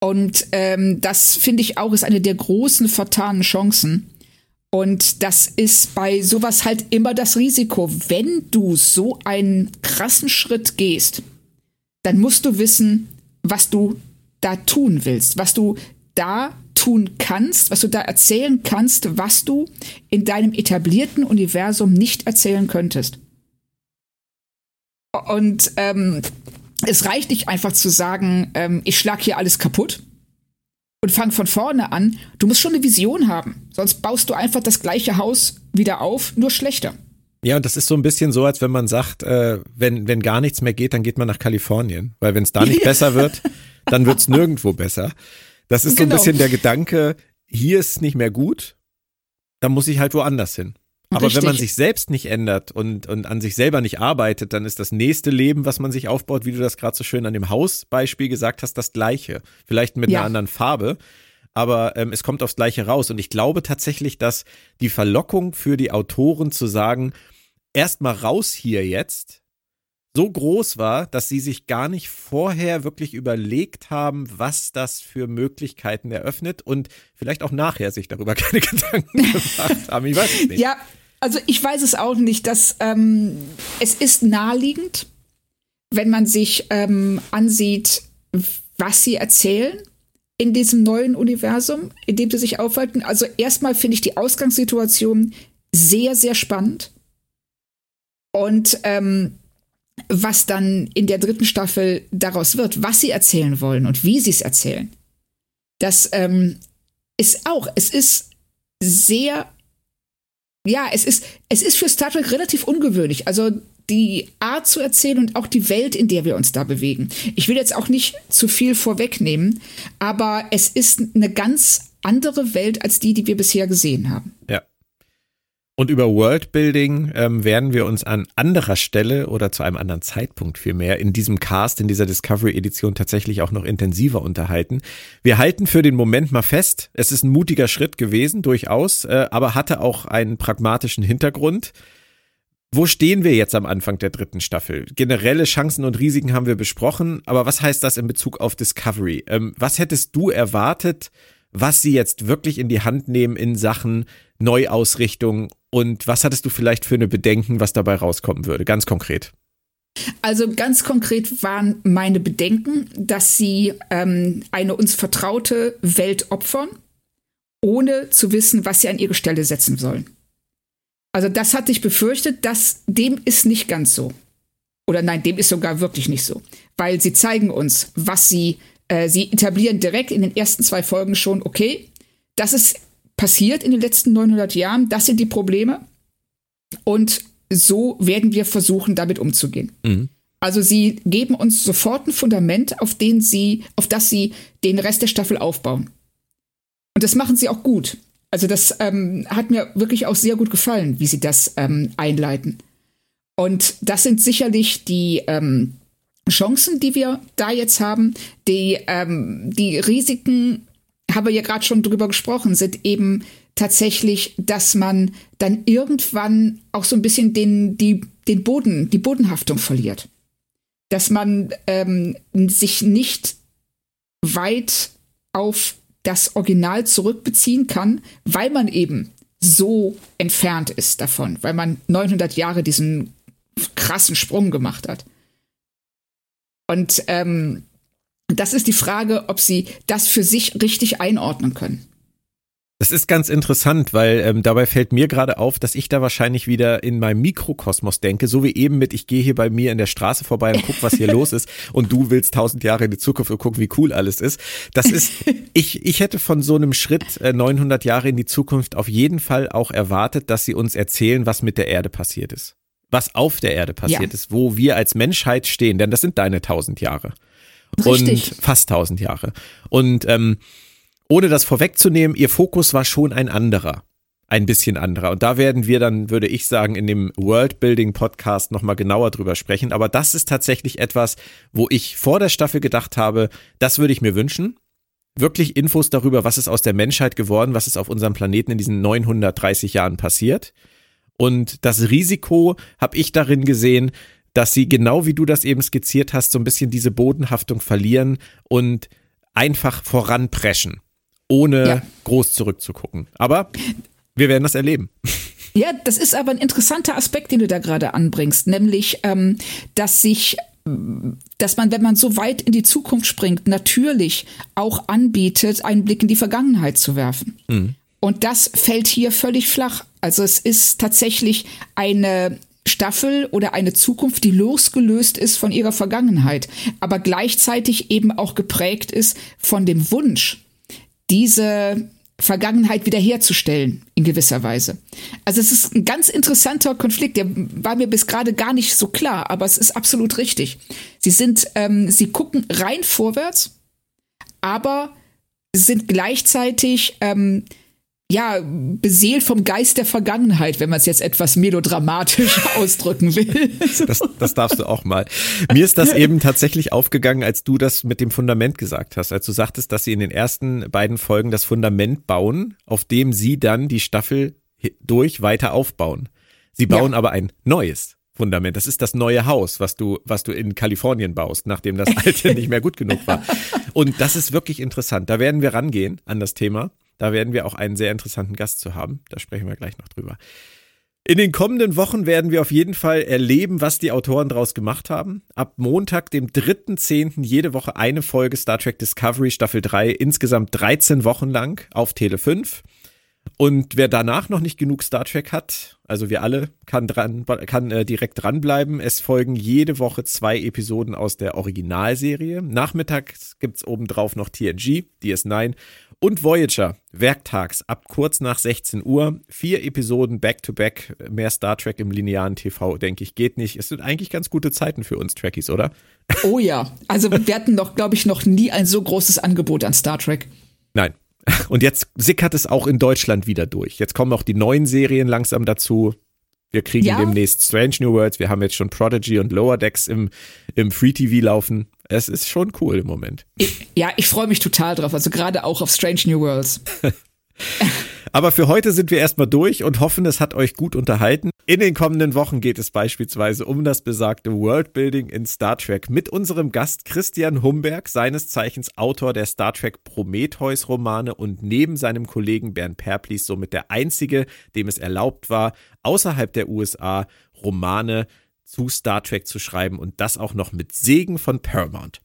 Und ähm, das finde ich auch ist eine der großen vertanen Chancen, und das ist bei sowas halt immer das Risiko. Wenn du so einen krassen Schritt gehst, dann musst du wissen, was du da tun willst, was du da tun kannst, was du da erzählen kannst, was du in deinem etablierten Universum nicht erzählen könntest. Und ähm, es reicht nicht einfach zu sagen, ähm, ich schlag hier alles kaputt, und fang von vorne an. Du musst schon eine Vision haben. Sonst baust du einfach das gleiche Haus wieder auf, nur schlechter. Ja, und das ist so ein bisschen so, als wenn man sagt, äh, wenn, wenn gar nichts mehr geht, dann geht man nach Kalifornien. Weil wenn es da nicht (laughs) besser wird, dann wird es nirgendwo besser. Das ist so ein genau. bisschen der Gedanke, hier ist es nicht mehr gut, dann muss ich halt woanders hin. Aber Richtig. wenn man sich selbst nicht ändert und, und an sich selber nicht arbeitet, dann ist das nächste Leben, was man sich aufbaut, wie du das gerade so schön an dem Hausbeispiel gesagt hast, das gleiche. Vielleicht mit ja. einer anderen Farbe. Aber ähm, es kommt aufs Gleiche raus. Und ich glaube tatsächlich, dass die Verlockung für die Autoren zu sagen, erstmal raus hier jetzt, so groß war, dass sie sich gar nicht vorher wirklich überlegt haben, was das für Möglichkeiten eröffnet und vielleicht auch nachher sich darüber (laughs) keine Gedanken gemacht haben. Ich weiß es nicht. Ja, also ich weiß es auch nicht. Dass, ähm, es ist naheliegend, wenn man sich ähm, ansieht, was sie erzählen in diesem neuen Universum, in dem sie sich aufhalten. Also erstmal finde ich die Ausgangssituation sehr, sehr spannend. Und ähm, was dann in der dritten Staffel daraus wird, was sie erzählen wollen und wie sie es erzählen, das ähm, ist auch, es ist sehr ja, es ist, es ist für Star Trek relativ ungewöhnlich. Also die Art zu erzählen und auch die Welt, in der wir uns da bewegen. Ich will jetzt auch nicht zu viel vorwegnehmen, aber es ist eine ganz andere Welt als die, die wir bisher gesehen haben. Ja. Und über Worldbuilding ähm, werden wir uns an anderer Stelle oder zu einem anderen Zeitpunkt vielmehr in diesem Cast, in dieser Discovery-Edition tatsächlich auch noch intensiver unterhalten. Wir halten für den Moment mal fest, es ist ein mutiger Schritt gewesen, durchaus, äh, aber hatte auch einen pragmatischen Hintergrund. Wo stehen wir jetzt am Anfang der dritten Staffel? Generelle Chancen und Risiken haben wir besprochen, aber was heißt das in Bezug auf Discovery? Ähm, was hättest du erwartet, was sie jetzt wirklich in die Hand nehmen in Sachen Neuausrichtung und was hattest du vielleicht für eine Bedenken, was dabei rauskommen würde, ganz konkret? Also ganz konkret waren meine Bedenken, dass sie ähm, eine uns vertraute Welt opfern, ohne zu wissen, was sie an ihre Stelle setzen sollen. Also das hatte ich befürchtet, dass dem ist nicht ganz so. Oder nein, dem ist sogar wirklich nicht so. Weil sie zeigen uns, was sie, äh, sie etablieren direkt in den ersten zwei Folgen schon, okay, das ist passiert in den letzten 900 Jahren, das sind die Probleme. Und so werden wir versuchen, damit umzugehen. Mhm. Also sie geben uns sofort ein Fundament, auf den sie, auf das sie den Rest der Staffel aufbauen. Und das machen sie auch gut. Also das ähm, hat mir wirklich auch sehr gut gefallen, wie sie das ähm, einleiten. Und das sind sicherlich die ähm, Chancen, die wir da jetzt haben. Die, ähm, die Risiken, haben wir ja gerade schon drüber gesprochen, sind eben tatsächlich, dass man dann irgendwann auch so ein bisschen den, die, den Boden, die Bodenhaftung verliert. Dass man ähm, sich nicht weit auf das Original zurückbeziehen kann, weil man eben so entfernt ist davon, weil man 900 Jahre diesen krassen Sprung gemacht hat. Und ähm, das ist die Frage, ob sie das für sich richtig einordnen können. Das ist ganz interessant, weil ähm, dabei fällt mir gerade auf, dass ich da wahrscheinlich wieder in meinem Mikrokosmos denke, so wie eben mit, ich gehe hier bei mir in der Straße vorbei und guck, was hier (laughs) los ist und du willst tausend Jahre in die Zukunft und guck, wie cool alles ist. Das ist, (laughs) ich, ich hätte von so einem Schritt äh, 900 Jahre in die Zukunft auf jeden Fall auch erwartet, dass sie uns erzählen, was mit der Erde passiert ist was auf der Erde passiert ja. ist, wo wir als Menschheit stehen, denn das sind deine tausend Jahre. Und fast tausend Jahre. Und ähm, ohne das vorwegzunehmen, ihr Fokus war schon ein anderer. Ein bisschen anderer. Und da werden wir dann, würde ich sagen, in dem Worldbuilding Podcast nochmal genauer drüber sprechen. Aber das ist tatsächlich etwas, wo ich vor der Staffel gedacht habe, das würde ich mir wünschen. Wirklich Infos darüber, was ist aus der Menschheit geworden, was ist auf unserem Planeten in diesen 930 Jahren passiert. Und das Risiko habe ich darin gesehen, dass sie genau wie du das eben skizziert hast, so ein bisschen diese Bodenhaftung verlieren und einfach voranpreschen, ohne ja. groß zurückzugucken. Aber wir werden das erleben. Ja, das ist aber ein interessanter Aspekt, den du da gerade anbringst, nämlich, ähm, dass sich dass man, wenn man so weit in die Zukunft springt, natürlich auch anbietet, einen Blick in die Vergangenheit zu werfen. Mhm. Und das fällt hier völlig flach. Also es ist tatsächlich eine Staffel oder eine Zukunft, die losgelöst ist von ihrer Vergangenheit, aber gleichzeitig eben auch geprägt ist von dem Wunsch, diese Vergangenheit wiederherzustellen, in gewisser Weise. Also es ist ein ganz interessanter Konflikt, der war mir bis gerade gar nicht so klar, aber es ist absolut richtig. Sie sind, ähm, sie gucken rein vorwärts, aber sind gleichzeitig ähm, ja, beseelt vom Geist der Vergangenheit, wenn man es jetzt etwas melodramatisch (laughs) ausdrücken will. Das, das darfst du auch mal. Mir ist das eben tatsächlich aufgegangen, als du das mit dem Fundament gesagt hast, als du sagtest, dass sie in den ersten beiden Folgen das Fundament bauen, auf dem sie dann die Staffel durch weiter aufbauen. Sie bauen ja. aber ein neues. Fundament. Das ist das neue Haus, was du, was du in Kalifornien baust, nachdem das alte (laughs) nicht mehr gut genug war. Und das ist wirklich interessant. Da werden wir rangehen an das Thema. Da werden wir auch einen sehr interessanten Gast zu haben. Da sprechen wir gleich noch drüber. In den kommenden Wochen werden wir auf jeden Fall erleben, was die Autoren daraus gemacht haben. Ab Montag, dem 3.10. jede Woche eine Folge Star Trek Discovery Staffel 3, insgesamt 13 Wochen lang auf Tele 5. Und wer danach noch nicht genug Star Trek hat, also wir alle, kann, dran, kann äh, direkt dranbleiben. Es folgen jede Woche zwei Episoden aus der Originalserie. Nachmittags gibt's obendrauf noch TNG, DS9 und Voyager, werktags ab kurz nach 16 Uhr. Vier Episoden back-to-back. -back. Mehr Star Trek im linearen TV, denke ich, geht nicht. Es sind eigentlich ganz gute Zeiten für uns Trekkies, oder? Oh ja. Also wir hatten doch, glaube ich, noch nie ein so großes Angebot an Star Trek. Nein. Und jetzt sickert es auch in Deutschland wieder durch. Jetzt kommen auch die neuen Serien langsam dazu. Wir kriegen ja. demnächst Strange New Worlds. Wir haben jetzt schon Prodigy und Lower Decks im, im Free TV laufen. Es ist schon cool im Moment. Ich, ja, ich freue mich total drauf. Also gerade auch auf Strange New Worlds. (laughs) Aber für heute sind wir erstmal durch und hoffen, es hat euch gut unterhalten. In den kommenden Wochen geht es beispielsweise um das besagte Worldbuilding in Star Trek mit unserem Gast Christian Humberg, seines Zeichens Autor der Star Trek Prometheus Romane und neben seinem Kollegen Bernd Perplis somit der einzige, dem es erlaubt war, außerhalb der USA Romane zu Star Trek zu schreiben und das auch noch mit Segen von Paramount.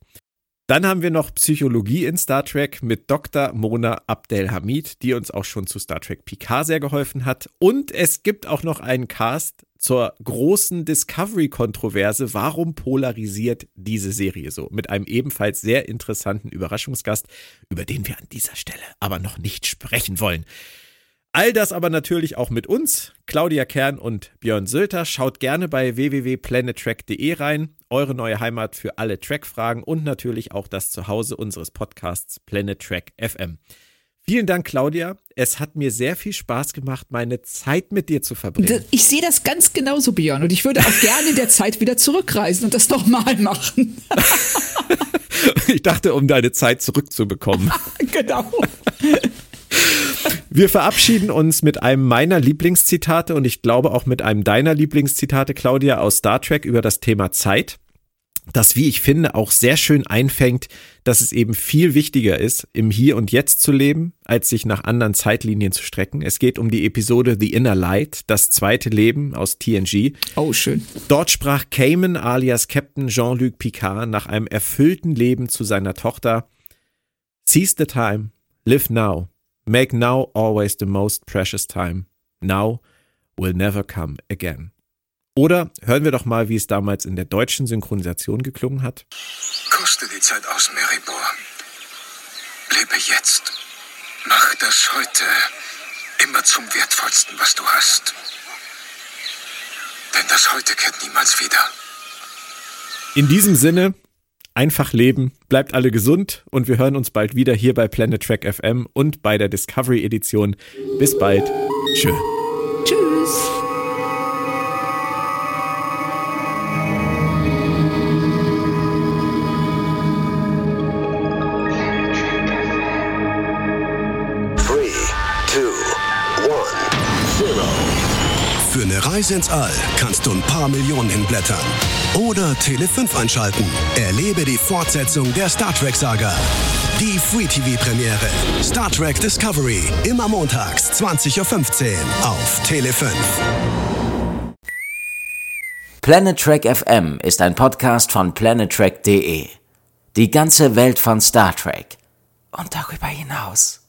Dann haben wir noch Psychologie in Star Trek mit Dr. Mona Abdelhamid, die uns auch schon zu Star Trek Picard sehr geholfen hat. Und es gibt auch noch einen Cast zur großen Discovery-Kontroverse. Warum polarisiert diese Serie so? Mit einem ebenfalls sehr interessanten Überraschungsgast, über den wir an dieser Stelle aber noch nicht sprechen wollen. All das aber natürlich auch mit uns, Claudia Kern und Björn Sülter. Schaut gerne bei www.planettrack.de rein. Eure neue Heimat für alle Track-Fragen und natürlich auch das Zuhause unseres Podcasts Planet Track FM. Vielen Dank, Claudia. Es hat mir sehr viel Spaß gemacht, meine Zeit mit dir zu verbringen. Ich sehe das ganz genauso, Björn. Und ich würde auch gerne in der Zeit wieder zurückreisen und das nochmal machen. (laughs) ich dachte, um deine Zeit zurückzubekommen. (laughs) genau. Wir verabschieden uns mit einem meiner Lieblingszitate und ich glaube auch mit einem deiner Lieblingszitate, Claudia, aus Star Trek über das Thema Zeit. Das, wie ich finde, auch sehr schön einfängt, dass es eben viel wichtiger ist, im Hier und Jetzt zu leben, als sich nach anderen Zeitlinien zu strecken. Es geht um die Episode The Inner Light, das zweite Leben aus TNG. Oh, schön. Dort sprach Cayman alias Captain Jean-Luc Picard nach einem erfüllten Leben zu seiner Tochter. Seize the time, live now. Make now always the most precious time. Now will never come again. Oder hören wir doch mal, wie es damals in der deutschen Synchronisation geklungen hat. Koste die Zeit aus, Meribor. Lebe jetzt. Mach das heute immer zum Wertvollsten, was du hast. Denn das heute kehrt niemals wieder. In diesem Sinne, einfach leben, bleibt alle gesund und wir hören uns bald wieder hier bei Planet Track FM und bei der Discovery Edition. Bis bald. Tschö. Tschüss. Reise ins All kannst du ein paar Millionen hinblättern. Oder Tele 5 einschalten. Erlebe die Fortsetzung der Star Trek-Saga. Die Free TV-Premiere. Star Trek Discovery. Immer montags, 20.15 Uhr auf Tele 5. Planet Trek FM ist ein Podcast von planettrek.de. Die ganze Welt von Star Trek. Und darüber hinaus.